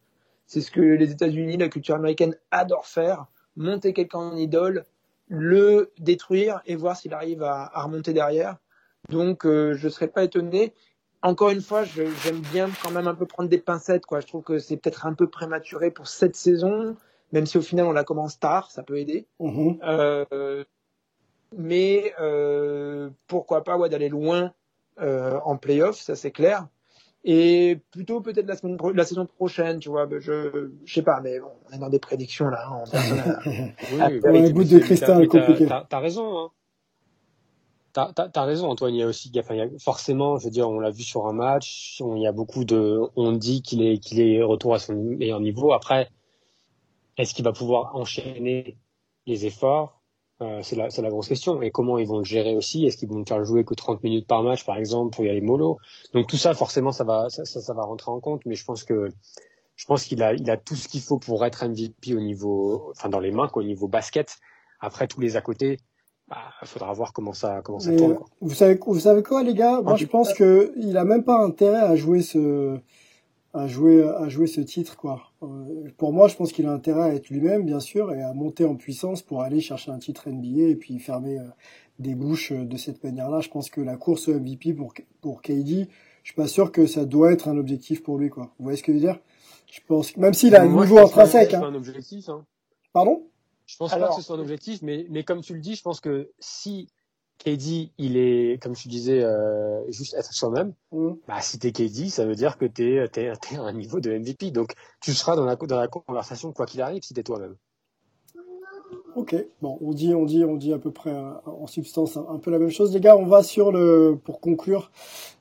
C'est ce que les États-Unis, la culture américaine adore faire, monter quelqu'un en idole, le détruire et voir s'il arrive à, remonter derrière. Donc euh, je serais pas étonné. Encore une fois, j'aime bien quand même un peu prendre des pincettes. Quoi. Je trouve que c'est peut-être un peu prématuré pour cette saison, même si au final on la commence tard, ça peut aider. Mhm. Euh, mais euh, pourquoi pas ouais, d'aller loin euh, en playoff, ça c'est clair. Et plutôt peut-être la, semaine pro- la saison prochaine, tu vois. Je, je sais pas, mais bon, on est dans des prédictions là. hein, Oui, Ah, oui, oui, mais bouts de cristal compliqués. T'as t'as raison. Hein. T'as t'as raison, Antoine. Il y a aussi, enfin, forcément, je veux dire, on l'a vu sur un match. on- Il y a beaucoup de, on dit qu'il est, qu'il est retour à son meilleur niveau. Après, est-ce qu'il va pouvoir enchaîner les efforts? Euh, C'est la, la grosse question. Et comment ils vont le gérer aussi? Est-ce qu'ils vont le faire jouer que 30 minutes par match, par exemple, pour y aller mollo? Donc tout ça, forcément, ça va, ça, ça va rentrer en compte. Mais je pense que, je pense qu'il a, il a tout ce qu'il faut pour être MVP au niveau, enfin, dans les mains, quoi, au niveau basket. Après, tous les à côté, bah, faudra voir comment ça, comment ça tourne. Quoi. vous savez, vous savez quoi, les gars? Moi, je pense que il a même pas intérêt à jouer ce, à jouer, à jouer ce titre, quoi. Euh, pour moi, je pense qu'il a intérêt à être lui-même, bien sûr, et à monter en puissance pour aller chercher un titre NBA et puis fermer euh, des bouches euh, de cette manière-là. Je pense que la course au MVP pour pour KD, je suis pas sûr que ça doit être un objectif pour lui, quoi. Vous voyez ce que je veux dire? Je pense, que- même s'il a un niveau intrinsèque, ce soit hein. un objectif. Hein. Pardon? Je pense pas que ce soit un objectif, mais, mais comme tu le dis, je pense que si KD, il est, comme tu disais, euh, juste être soi-même, Hum. bah, si t'es KD, ça veut dire que t'es, t'es, t'es à un niveau de MVP. Donc, tu seras dans la, dans la conversation quoi qu'il arrive si t'es toi-même. Ok, bon, on dit, on dit, on dit à peu près euh, en substance un, un peu la même chose, les gars. On va sur le, pour conclure,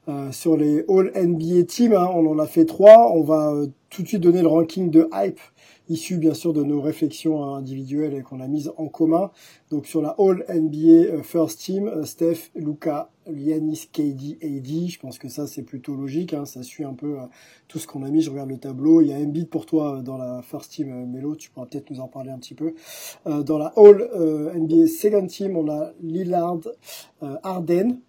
euh, sur les All NBA Teams. hein, on en a fait trois. On va euh, tout de suite donner le ranking de hype issu bien sûr de nos réflexions individuelles et qu'on a mises en commun. Donc sur la All NBA euh, First Team, euh, Steph, Luca, Yanis, KD, AD. Je pense que ça c'est plutôt logique. Hein, ça suit un peu euh, tout ce qu'on a mis. Je regarde le tableau. Il y a Embiid pour toi dans la First Team, Melo. Tu pourras peut-être nous en parler un petit peu. Dans la All NBA Second Team, on a Lillard, Harden.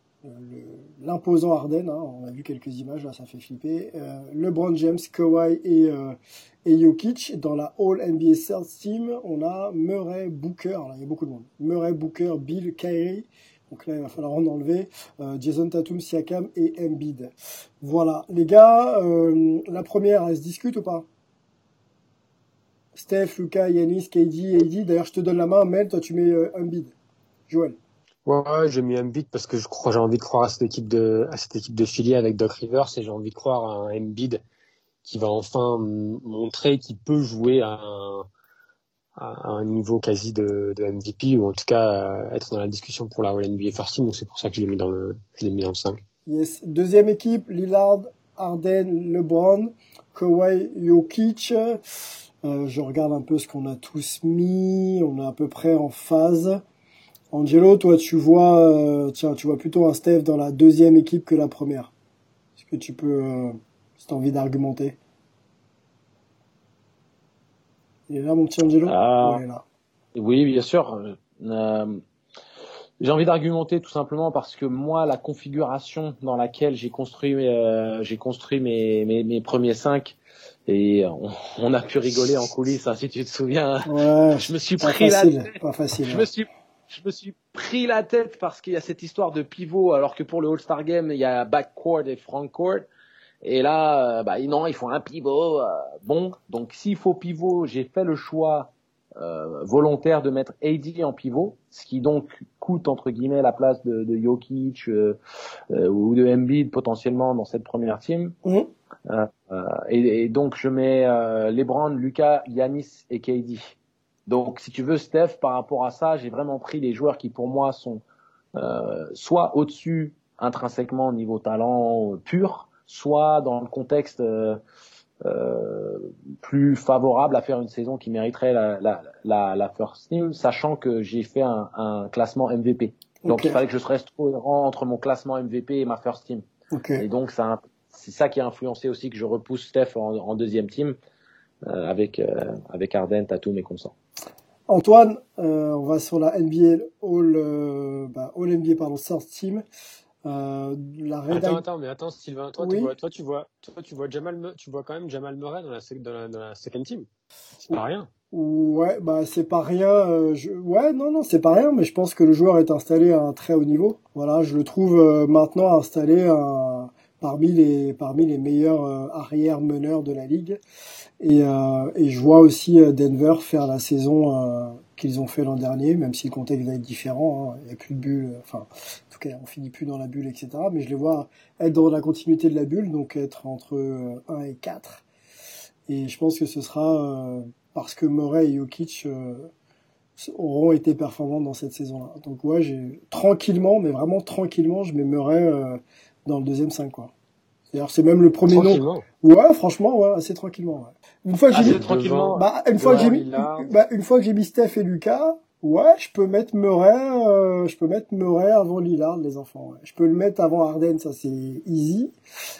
l'imposant Harden, hein, on a vu quelques images là, ça fait flipper. LeBron James, Kawhi et, et Jokic. Dans la All NBA Third Team, on a Murray, Booker, là il y a beaucoup de monde. Murray, Booker, Bill, Kyrie. Donc là il va falloir en enlever. Euh, Jason Tatum, Siakam et Embiid. Voilà, les gars, euh, la première, elle se discute ou pas? Steph, Luca, Yanis, KD, AD. D'ailleurs, je te donne la main, Mel, toi tu mets euh, Embiid. Joël. Ouais, j'ai mis Embiid parce que je crois, j'ai envie de croire à cette équipe de, à cette équipe de Philly avec Doc Rivers et j'ai envie de croire à un Embiid qui va enfin montrer qu'il peut jouer à un, niveau quasi de, MVP ou en tout cas être dans la discussion pour la NBA First Team. Donc c'est pour ça que je l'ai mis dans le, je l'ai mis dans le 5. Yes. Deuxième équipe, Lillard, Harden, LeBron, Kawhi, Jokic. Euh, je regarde un peu ce qu'on a tous mis. On est à peu près en phase. Angelo, toi, tu vois, euh, tiens, tu vois plutôt un Steph dans la deuxième équipe que la première. Est-ce que tu peux, euh, si t'as envie d'argumenter Il est là, mon petit Angelo Ah. Ouais, là. Oui, bien sûr. Euh, j'ai envie d'argumenter tout simplement parce que moi, la configuration dans laquelle j'ai construit, euh, j'ai construit mes, mes, mes premiers cinq, et on, on, a pu rigoler en coulisses, hein, si tu te souviens. Ouais, je me suis pas pris facile, la tête. Pas facile. Je ouais. me suis je me suis pris la tête parce qu'il y a cette histoire de pivot, alors que pour le All-Star Game, il y a backcourt et frontcourt. Et là, euh, bah, non, il faut un pivot. euh, bon, donc s'il faut pivot, j'ai fait le choix euh, volontaire de mettre AD en pivot, ce qui donc coûte entre guillemets la place de, de Jokic euh, euh, ou de Embiid potentiellement dans cette première team. Mhm. Et, et donc je mets euh, LeBron, Lucas, Yanis et KD. Donc si tu veux Steph, par rapport à ça, j'ai vraiment pris les joueurs qui pour moi sont euh, soit au-dessus intrinsèquement au niveau talent pur, soit dans le contexte euh, euh, plus favorable à faire une saison qui mériterait la, la, la, la first team, sachant que j'ai fait un, un classement MVP. Donc il fallait que je reste cohérent entre mon classement MVP et ma first team. Et donc ça, c'est ça qui a influencé aussi que je repousse Steph en, en deuxième team euh, avec euh, avec Arden, Tatum et Consort. Antoine, euh, on va sur la NBA All, euh, bah, All NBA pardon, Third Team. Euh, la Attends, rédac... attends, mais attends, Sylvain, toi, Oui. tu vois, toi, tu vois, toi, tu vois Jamal, tu vois quand même Jamal Murray dans la, dans la, dans la second team. C'est pas rien. Ouais, bah c'est pas rien. euh, je... Ouais, non, non, c'est pas rien, mais je pense que le joueur est installé à un très haut niveau. Voilà, je le trouve euh, maintenant installé à- parmi les parmi les meilleurs euh, arrière meneurs de la ligue. Et, euh, et je vois aussi Denver faire la saison euh, qu'ils ont fait l'an dernier, même si le contexte va être différent. hein. Il n'y a plus de bulle. euh, Enfin, en tout cas, on finit plus dans la bulle, etc. Mais je les vois être dans la continuité de la bulle, donc être entre euh, 1 et 4. Et je pense que ce sera euh, parce que Murray et Jokic euh, auront été performants dans cette saison-là. Donc ouais, tranquillement, mais vraiment tranquillement, je mets euh, dans le deuxième 5 quoi. D'ailleurs, c'est même le premier nom. Ouais, franchement, ouais, assez tranquillement. Ouais. Une fois que j'ai mis, tranquillement. bah, une fois que j'ai devant mis, Lillard. bah, une fois que j'ai mis Steph et Lucas, ouais, je peux mettre Murray, euh, je peux mettre Murray avant Lillard, les enfants. ouais. Je peux le mettre avant Harden, ça c'est easy.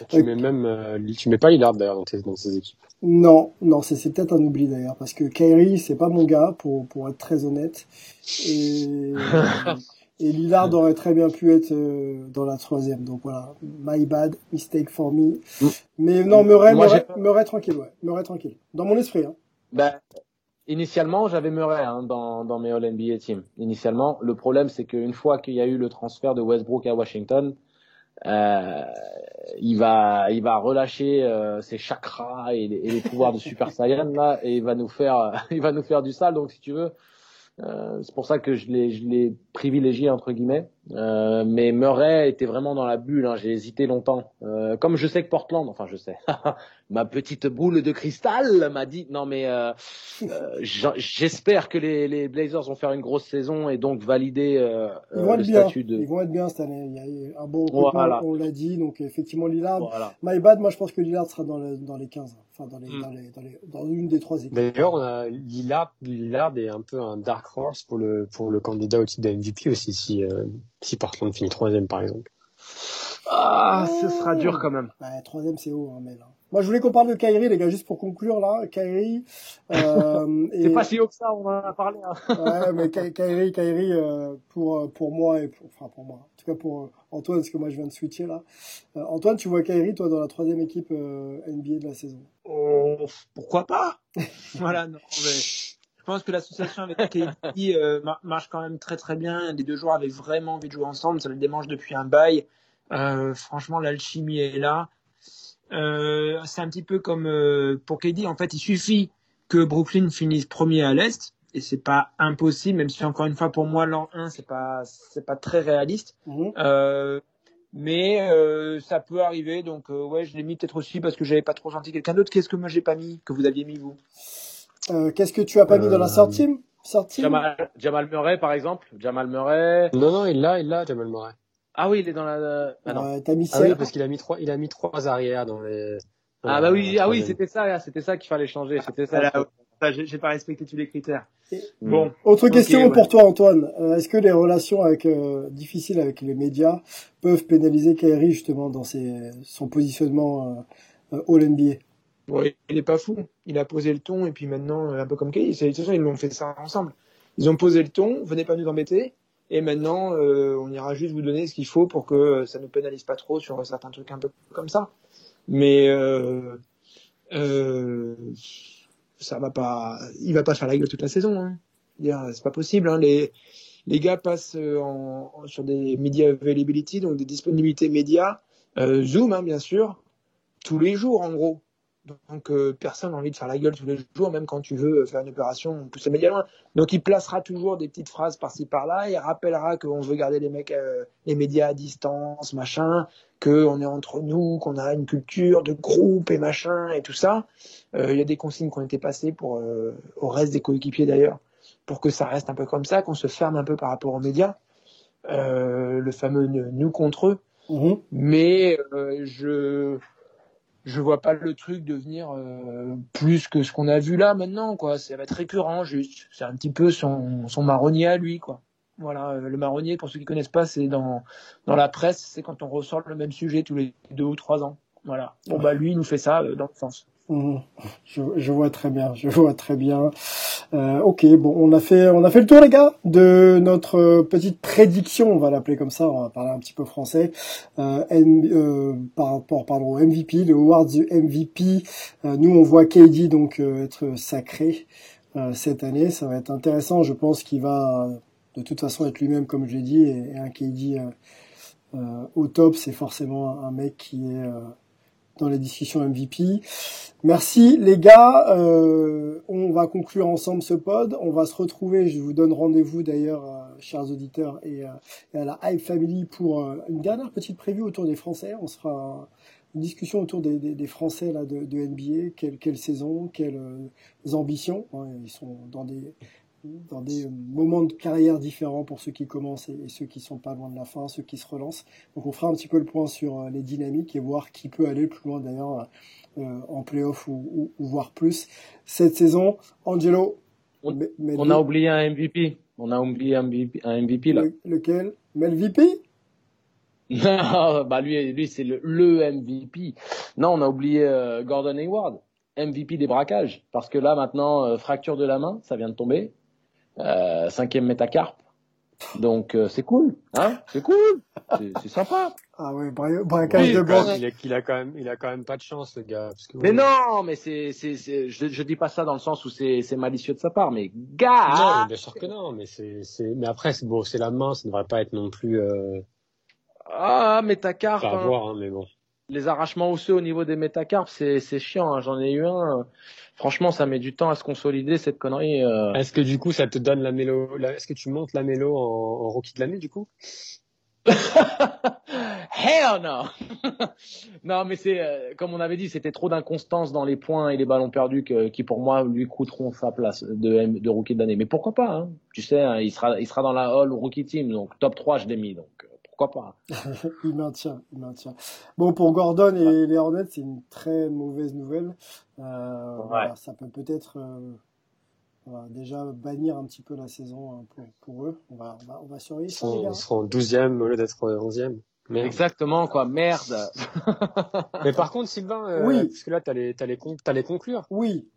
Tu mets même, euh, tu mets pas Lillard d'ailleurs dans dans ces équipes. Non, non, c'est c'est peut-être un oubli d'ailleurs, parce que Kyrie, c'est pas mon gars, pour, pour être très honnête. Et, et Lillard aurait très bien pu être euh, dans la troisième. Donc voilà, my bad, mistake for me. Mm. Mais non, Murray, Moi, Murray, Murray tranquille, ouais. Murray tranquille. Dans mon esprit, hein. Ben, initialement, j'avais Murray hein, dans, dans mes All NBA teams. Initialement, le problème, c'est qu'une fois qu'il y a eu le transfert de Westbrook à Washington, euh, il va, il va relâcher euh, ses chakras et les, et les pouvoirs de Super Saiyan là, et il va nous faire, il va nous faire du sale. Donc, si tu veux, c'est pour ça que je l'ai, je l'ai privilégié entre guillemets. Euh, mais Murray était vraiment dans la bulle. Hein, J'ai hésité longtemps. Euh, comme je sais que Portland, enfin je sais, ma petite boule de cristal m'a dit non mais euh, euh, j'espère que les, les Blazers vont faire une grosse saison et donc valider euh, Ils euh, vont le être bien. statut de. Ils vont être bien cette année. Il y a eu un bon recrutement, Voilà. on l'a dit. Donc effectivement, Lillard. Voilà. My bad, moi je pense que Lillard sera dans, le, dans les 15. Enfin, dans, les, Mm. dans, les, dans, les, dans une des trois équipes. D'ailleurs, Lillard, Lillard est un peu un dark horse pour le, pour le candidat au titre de MVP aussi, si, euh, si Portland finit troisième, par exemple. Ah, ce sera dur quand même. Ouais, troisième, c'est haut, hein, mais là. Moi, je voulais qu'on parle de Kyrie, les gars, juste pour conclure, là. Kyrie. Euh, et- C'est pas si haut que ça, on en a parlé. Hein. Ouais, mais Ky- Kyrie, Kyrie, euh, pour, euh, pour moi et pour, enfin, pour moi. tout cas pour euh, Antoine, parce que moi je viens de switcher là. Euh, Antoine, tu vois Kyrie, toi, dans la troisième équipe euh, NBA de la saison? Oh, Pourquoi pas? Voilà, non, mais pense que l'association avec Kyrie euh, marche quand même très très bien. Les deux joueurs avaient vraiment envie de jouer ensemble, ça les démange depuis un bail. franchement, l'alchimie est là. c'est un petit peu comme pour KD, en fait, il suffit que Brooklyn finisse premier à l'Est et c'est pas impossible, même si encore une fois pour moi l'an 1 c'est pas c'est pas très réaliste. Mhm. Euh, mais euh, ça peut arriver, donc euh, ouais, je l'ai mis peut-être aussi parce que j'avais pas trop senti quelqu'un d'autre. Qu'est-ce que moi j'ai pas mis que vous aviez mis vous? Euh, Qu'est-ce que tu as pas mis dans la sortie sortie Jamal, Jamal Murray par exemple. Jamal Murray. Non non, il l'a, il l'a Jamal Murray. Ah oui, il est dans la. Ah non. T'as mis ah oui, parce qu'il a mis trois, il a mis trois arrières dans les. ah bah oui, ah oui, c'était ça, c'était ça qu'il fallait changer, c'était ça. J'ai pas respecté tous les critères. Bon. Autre question pour toi, Antoine. Euh, est-ce que les relations avec, euh, difficiles avec les médias peuvent pénaliser Kyrie justement dans ses, son positionnement euh, All NBA Oui, il est pas fou. Il a posé le ton et puis maintenant, un peu comme Kyrie, de toute façon, ils l'ont fait ça ensemble. Ils ont posé le ton, venez pas nous embêter. Et maintenant, on ira juste vous donner ce qu'il faut pour que ça ne pénalise pas trop sur certains trucs un peu comme ça. Mais euh, euh, ça va pas, il va pas faire la gueule toute la saison. Hein. C'est pas possible. Hein. Les, les gars passent euh, en, sur des media availability, donc des disponibilités médias, euh, Zoom hein, bien sûr, tous les jours en gros. Donc euh, personne n'a envie de faire la gueule tous les jours, même quand tu veux faire une opération, pousser les médias loin. Donc il placera toujours des petites phrases par-ci par-là, il rappellera qu'on veut garder les mecs, euh, les médias à distance, machin, qu'on est entre nous, qu'on a une culture de groupe et machin et tout ça. Euh, il y a des consignes qui ont été passées pour au reste des coéquipiers d'ailleurs, pour que ça reste un peu comme ça, qu'on se ferme un peu par rapport aux médias. le fameux nous contre eux. Mmh. Mais je je vois pas le truc devenir euh, plus que ce qu'on a vu là maintenant quoi. Ça va être récurrent juste. C'est un petit peu son, son marronnier à lui quoi. Voilà euh, le marronnier pour ceux qui connaissent pas c'est dans dans la presse c'est quand on ressort le même sujet tous les deux ou trois ans. Voilà. Bon bah lui il nous fait ça euh, dans le sens Mmh. Je, vois très bien, je vois très bien. Euh, ok, bon, on a fait, on a fait le tour, les gars, de notre petite prédiction, on va l'appeler comme ça, on va parler un petit peu français, euh, euh, par rapport, pardon, au MVP, le award du MVP. Euh, nous, on voit KD donc euh, être sacré cette année, ça va être intéressant. Je pense qu'il va, de toute façon, être lui-même, comme je l'ai dit, et, et un KD au top, c'est forcément un mec qui est dans les discussions MVP. Merci les gars, euh, on va conclure ensemble ce pod. On va se retrouver, je vous donne rendez-vous d'ailleurs, euh, chers auditeurs et, euh, et, à la Hype Family pour euh, une dernière petite prévue autour des Français. On se fera une discussion autour des, des, des Français là de, de NBA, quelle, quelle saison, quelles ambitions. ils sont dans des dans des moments de carrière différents pour ceux qui commencent et, ceux qui sont pas loin de la fin, ceux qui se relancent. Donc on fera un petit peu le point sur euh, les dynamiques et voir qui peut aller plus loin d'ailleurs euh, en playoff ou, ou, voir plus cette saison. Angelo, on, on a oublié un MVP. On a oublié un MVP, un MVP là. Le, lequel? Mel VP Non, bah lui, lui c'est le, le MVP. Non, on a oublié euh, Gordon Hayward. MVP des braquages, parce que là maintenant, euh, fracture de la main, ça vient de tomber. Euh, cinquième métacarpe. Donc euh, c'est cool, hein C'est cool, c'est sympa. Ah ouais, braquage de banque. Il a, il a, quand même, il a quand même pas de chance, le gars. Parce que, mais non, mais c'est, c'est, je, je dis pas ça dans le sens où c'est, c'est malicieux de sa part, mais gars. Non, bien sûr que non, mais c'est, c'est, mais après, c'est bon, c'est la main, ça ne devrait pas être non plus. Euh... Ah, métacarpe. Pas à hein. voir, hein, mais bon les arrachements osseux au niveau des métacarpes, c'est, c'est chiant. Hein. J'en ai eu un. Franchement, ça met du temps à se consolider cette connerie. Euh... Est-ce que du coup, ça te donne la mélo la... Est-ce que tu montes la mélo en, en rookie de l'année du coup? Hell no Non, mais c'est euh, comme on avait dit, c'était trop d'inconstance dans les points et les ballons perdus que, qui pour moi lui coûteront sa place de, de rookie de l'année. Mais pourquoi pas hein? Tu sais, hein, il sera il sera dans la All Rookie Team, donc top 3 je l'ai mis. Donc pourquoi pas Il maintient, il maintient. Bon, pour Gordon et les Hornets, c'est une très mauvaise nouvelle. Euh, ouais. ça peut peut-être euh, déjà bannir un petit peu la saison hein, pour, pour eux. On va, on va, on va surveiller ça. Ils seront 12e au lieu d'être 11e. Merde. Exactement, quoi, merde. Mais par contre, Sylvain, euh, oui. parce que là, t'as les, t'as les, t'as les conclure. Oui.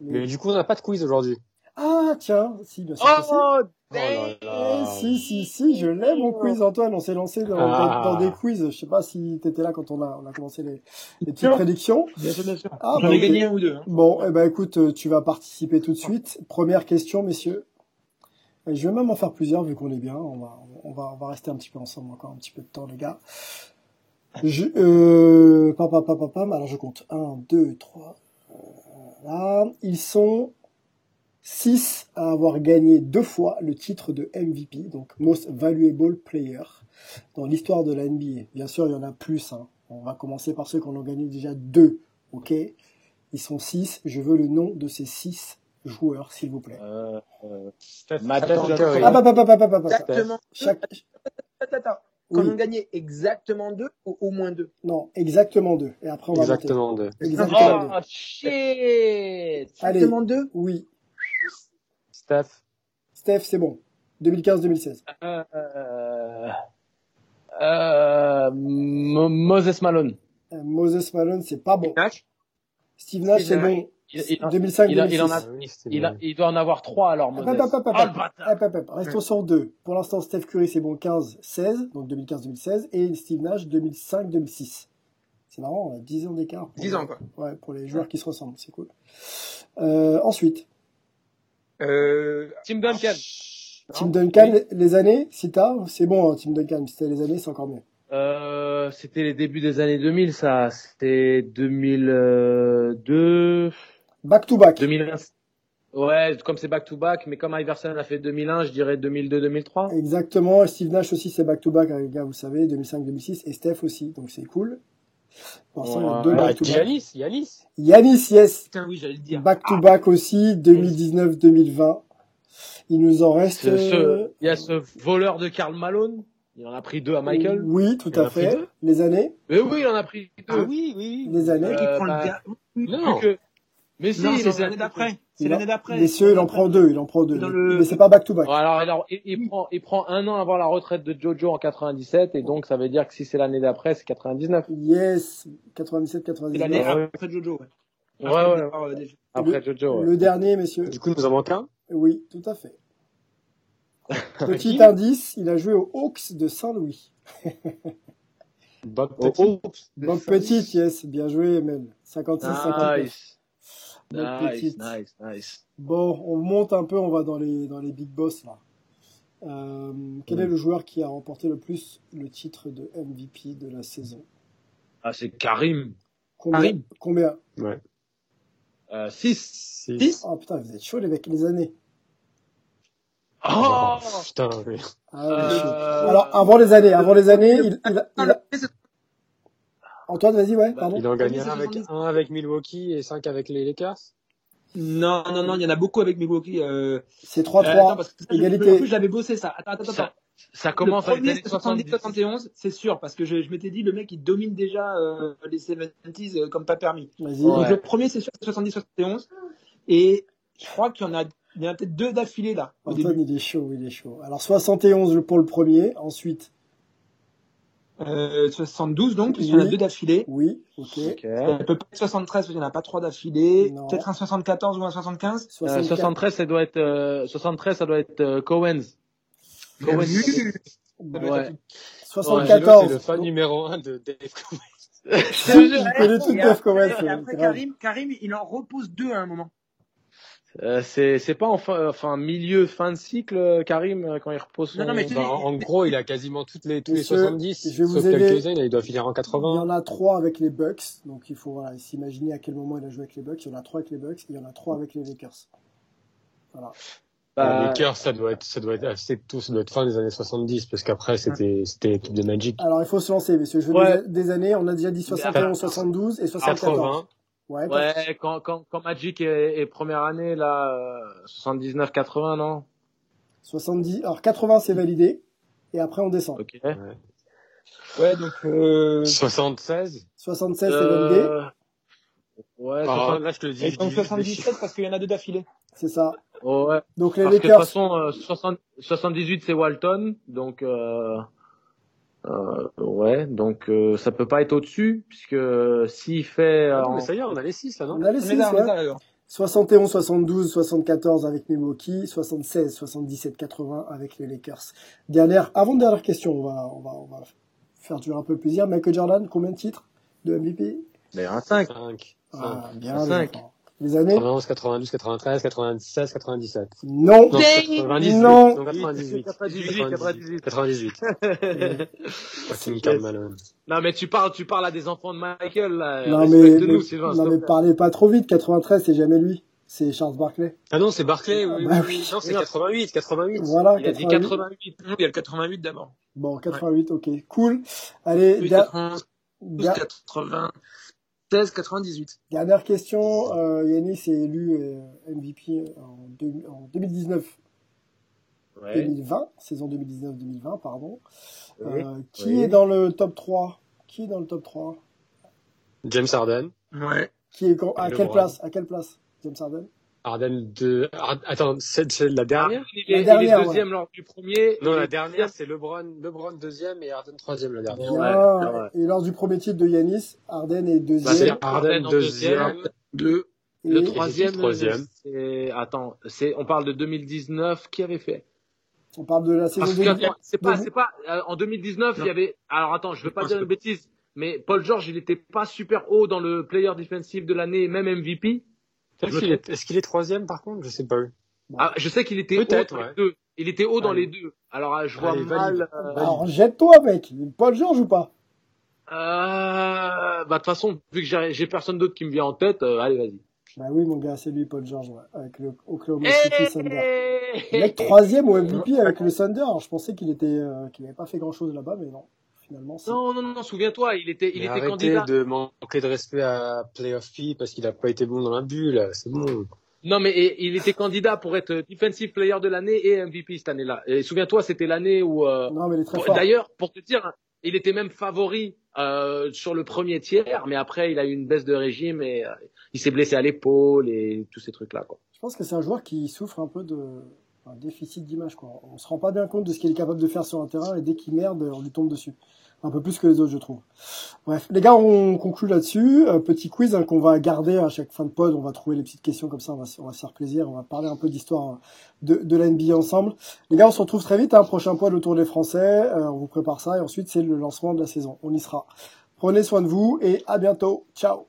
Mais... Mais du coup, on n'a pas de quiz aujourd'hui. Ah, tiens, si, bien sûr. Oh, Oh là là. Eh, si, si, si, je l'ai mon quiz, Antoine. On s'est lancé dans, Ah. dans des quiz. Je sais pas si t'étais là quand on a, on a commencé les, les petites prédictions. Bien sûr, bien sûr. Ah, J'en ai gagné un ou deux. hein. Bon, eh ben écoute, euh, tu vas participer tout de suite. Première question, messieurs. Et je vais même en faire plusieurs vu qu'on est bien. On va, on va, on va rester un petit peu ensemble encore un petit peu de temps, les gars. Je, euh, pam, pam, pam, pam, pam. Alors je compte. 1, 2, 3. Là, ils sont 6 à avoir gagné deux fois le titre de MVP, donc Most Valuable Player, dans l'histoire de la NBA. Bien sûr, il y en a plus. hein. On va commencer par ceux qui en ont gagné déjà deux. Ok? Ils sont 6. Je veux le nom de ces 6 joueurs, s'il vous plaît. Euh, euh. Ah, bah, bah, bah, bah, bah, bah. Exactement. Chaque... Attends. Quand Oui. on gagnait exactement deux ou au moins deux? Non, exactement deux. Et après, on va Exactement deux. monter. Exactement deux. Oh, shit! Allez. Exactement deux? Oui. Steph. Steph, c'est bon. 2015-2016. Euh, euh, euh, Mo- Moses Malone. Moses Malone, c'est pas bon. Nash? Steve Nash, c'est bon. Il, il- 2005-2006. il a- il en a- Ah il, a- bon. il doit en avoir trois alors, Hop, Moses. hop, hop, hop, hop. le bâtard. Hop, hop, hop. Restons sur deux. Pour l'instant, Steph Curry, c'est bon 15-16, donc 2015-2016, et Steve Nash, 2005-2006. C'est marrant, on a 10 ans d'écart. pour 10 les- ans, quoi. Ouais, pour les joueurs qui se ressemblent, c'est cool. Euh, ensuite, Euh, Tim Duncan. Tim Duncan, les- les années, si t'as, c'est bon, hein, Tim Duncan, si t'as les années, c'est encore mieux. Euh, c'était les débuts des années 2000, ça. C'était 2002, Back to back. 2001. Ouais, comme c'est back to back, mais comme Iverson a fait 2001, je dirais 2002-2003. Exactement, Steve Nash aussi, c'est back to back, les gars, vous savez, 2005-2006, et Steph aussi, donc c'est cool. Ouais. deux Ah, back to back. Yanis, Yanis. Yanis, yes. Putain, oui, j'allais le dire. Back to back aussi, 2019-2020. Il nous en reste. Euh, Il y a ce voleur de Karl Malone. Il en a pris deux à Michael. Oui, tout Il à fait. Les années. Mais oui, il en a pris deux. Ah oui, oui. Les années. Euh, prend bah, Non. Plus que- Mais si, c'est l'année d'après. C'est Il l'année en- d'après. Messieurs, il en prend deux, il en prend deux. Le- Mais c'est pas back to back. Alors, alors, il, il prend, il prend un an avant la retraite de Jojo en 97, et donc ça veut dire que si c'est l'année d'après, c'est 99. Yes, 97, C'est 99. l'année après Jojo, ouais. Ouais, Après ouais. euh, des- Après Jojo, ouais. Le dernier, messieurs. Du coup, il nous en manque un. Oui, tout à fait. Petit indice, il a joué aux Hawks de Saint-Louis. Bob Petit. Bob Petit, yes, bien joué, Mel. 56-59. Nice. Nice, nice, nice. Bon, on monte un peu, on va dans les, dans les big boss là. Euh, quel est le joueur qui a remporté le plus le titre de MVP de la saison? Ah, c'est Karim. Combien Karim. Combien? Ouais. Euh, 6. Six. Six? Oh putain, vous êtes chaud les mecs, les années. Oh! Putain, oui. Ah. Euh, Alors, avant les années, avant les années, il, il, il a- le- c'est- Antoine, vas-y, ouais, Bah, pardon. Il en gagne un avec, 70. un avec Milwaukee et cinq avec les Lakers. Non, non, non, il y en a beaucoup avec Milwaukee. Euh... C'est euh, 3-3. attends, parce que ça, je- égalité. En plus, j'avais bossé ça. Attends, attends, attends. ça, commence le avec premier, 70. 70-71, c'est sûr, parce que je, je m'étais dit, le mec, il domine déjà euh, les 70s euh, comme pas permis. Ouais. Donc le premier, c'est sûr, 70-71. Et je crois qu'il y en a, il y en a peut-être deux d'affilée là, Antoine, il est chaud, il est chaud. Alors, 71 pour le premier. Ensuite, Euh, 72 donc, puisqu'il y en a deux d'affilée. oui, ok. Ça peut pas être 73, parce qu'il n'y en a pas trois d'affilée. Peut-être un 74 ou un 75. Euh, 64. 73, ça doit être, euh, 73, ça doit être euh, Cohen's. Cohen. Bienvenue. Ouais. C'est le 74. fan numéro un de Dave Cowens. Je connais tout Dave après, Cowens. après. Karim, Karim, il en repose deux à un moment. Euh, c'est, c'est pas enfin, enfin, milieu, fin de cycle, euh, Karim, euh, quand il repose son... Non, non, mais tu- Bah, en en gros, il a quasiment toutes les, tous les Monsieur, 70. je vais vous sauf aider. quelques-uns, il doit finir en Il y 80. en a trois avec les Bucks, donc il faut voilà, s'imaginer à quel moment il a joué avec les Bucks. Il y en a trois avec les Bucks, et il y en a trois avec les Lakers. Voilà. Bah, les Lakers, ça doit être, ça doit être assez tôt, ça doit être fin des années 70, parce qu'après, c'était, c'était l'équipe de Magic. Alors il faut se lancer, messieurs. Je veux Ouais. des, des années. On a déjà dit 71, 72 et 74. 80. Ouais. ouais, quand, quand, quand Magic est, est première année, là, euh, 79-80, non? 70. Alors 80 c'est validé. Et après on descend. Ok. Ouais, donc, euh, 76. 76 c'est validé. Euh, Ouais, Ah, 60 là, je te le dis. et donc dis juste des 77 parce qu'il y en a deux d'affilée. C'est ça. oh, ouais. Donc les Parce que de toute Lakers. façon, euh, 60 78 c'est Walton, donc euh, euh, ouais, donc euh, ça peut pas être au-dessus puisque euh, s'il fait euh, Ah non, mais ça y est, on a les 6 là, non On a les On est 6, là, on est ouais. là, alors. 71, 72, 74 avec Milwaukee, 76, 77, 80 avec les Lakers. Dernière, avant dernière question, on va, on va, on va faire durer un peu le plaisir. Michael Jordan, combien de titres de MVP? D'ailleurs, un 5. 5. Ah, bien, Un les années? 91, 92, 93, 96, 97. Non. Non, 98. Non. Non, 98. 98, 98. 98. Fucking Karl Malone. Non, mais tu parles, tu parles à des enfants de Michael, là. Non, mais, mais- Sylvain, non, mais parlez pas trop vite. 93, c'est jamais lui. C'est Charles Barkley. Ah non, c'est Barclay, oui, bah oui, oui. Non, c'est 88, 88. Voilà, Il a dit 88. 88. Non, il y a le 88 d'abord. Bon, 88, ok. Cool. Allez, Oui, der- 92, der- 96, 98. dernière question. Euh, Yanis est élu euh, MVP en, deux- en 2019. 2020, saison 2019-2020, pardon. Oui. Euh, qui Oui. est dans le top 3 Qui est dans le top 3 James Harden. Ouais. Qui est à Le quelle place À quelle place James Harden? De, Hard- attends, c'est c'est la dernière? Il La est, il est dernière, deuxième lors du premier. Non, la dernière, c'est LeBron, LeBron deuxième et Harden troisième, la dernière. Ouais, ouais. Et lors du premier titre de Yanis, Harden est Bah, deuxième. c'est Harden Harden en deuxième. Deux. et Le troisième, troisième. c'est, attends, c'est, on parle de 2019, qui avait fait? on parle de la saison Parce que, 2000. attends, c'est pas, c'est pas, euh, en 2019, il y avait, alors attends, je veux pas dire que- une bêtise, mais Paul George, il était pas super haut dans le player defensive de l'année, même MVP. Est-ce qu'il est, troisième, par contre? Je sais pas. Ah, je sais qu'il était haut dans ouais. les deux. Il était haut dans Allez. les deux. Alors, euh, je vois Allez, mal, euh, Alors jette-toi, mec. Paul George ou pas? Euh, bah, de toute façon, vu que j'ai personne d'autre qui me vient en tête, euh, allez, vas-y. Bah oui, mon gars, c'est lui, Paul George, ouais, avec le Oklahoma Eh City Thunder. Le mec troisième au MVP avec le Thunder. Alors, je pensais qu'il était, euh, qu'il n'avait pas fait grand chose là-bas, mais non. Finalement. Non, non, non, souviens-toi, il était, il Mais était arrêtez candidat. de manquer de respect à Playoff P parce qu'il a pas été bon dans la bulle, c'est bon. Non, mais et- il était candidat pour être defensive player de l'année et MVP cette année-là. Et souviens-toi, c'était l'année où, euh, Non, mais il est très pour- fort. d'ailleurs, pour te dire, il était même favori euh, sur le premier tiers, mais après, il a eu une baisse de régime et euh, il s'est blessé à l'épaule et tous ces trucs-là, quoi. Je pense que c'est un joueur qui souffre un peu de un déficit d'image. Quoi. On se rend pas bien compte de ce qu'il est capable de faire sur un terrain et dès qu'il merde, on lui tombe dessus. Un peu plus que les autres, je trouve. Bref, les gars, on conclut là-dessus. Euh, petit quiz hein, qu'on va garder à chaque fin de pod. On va trouver les petites questions comme ça. On va, on se faire plaisir. On va parler un peu d'histoire de, de la ensemble. Les gars, on se retrouve très vite. Hein, prochain pod autour des Français. Euh, on vous prépare ça et ensuite c'est le lancement de la saison. On y sera. Prenez soin de vous et à bientôt. Ciao.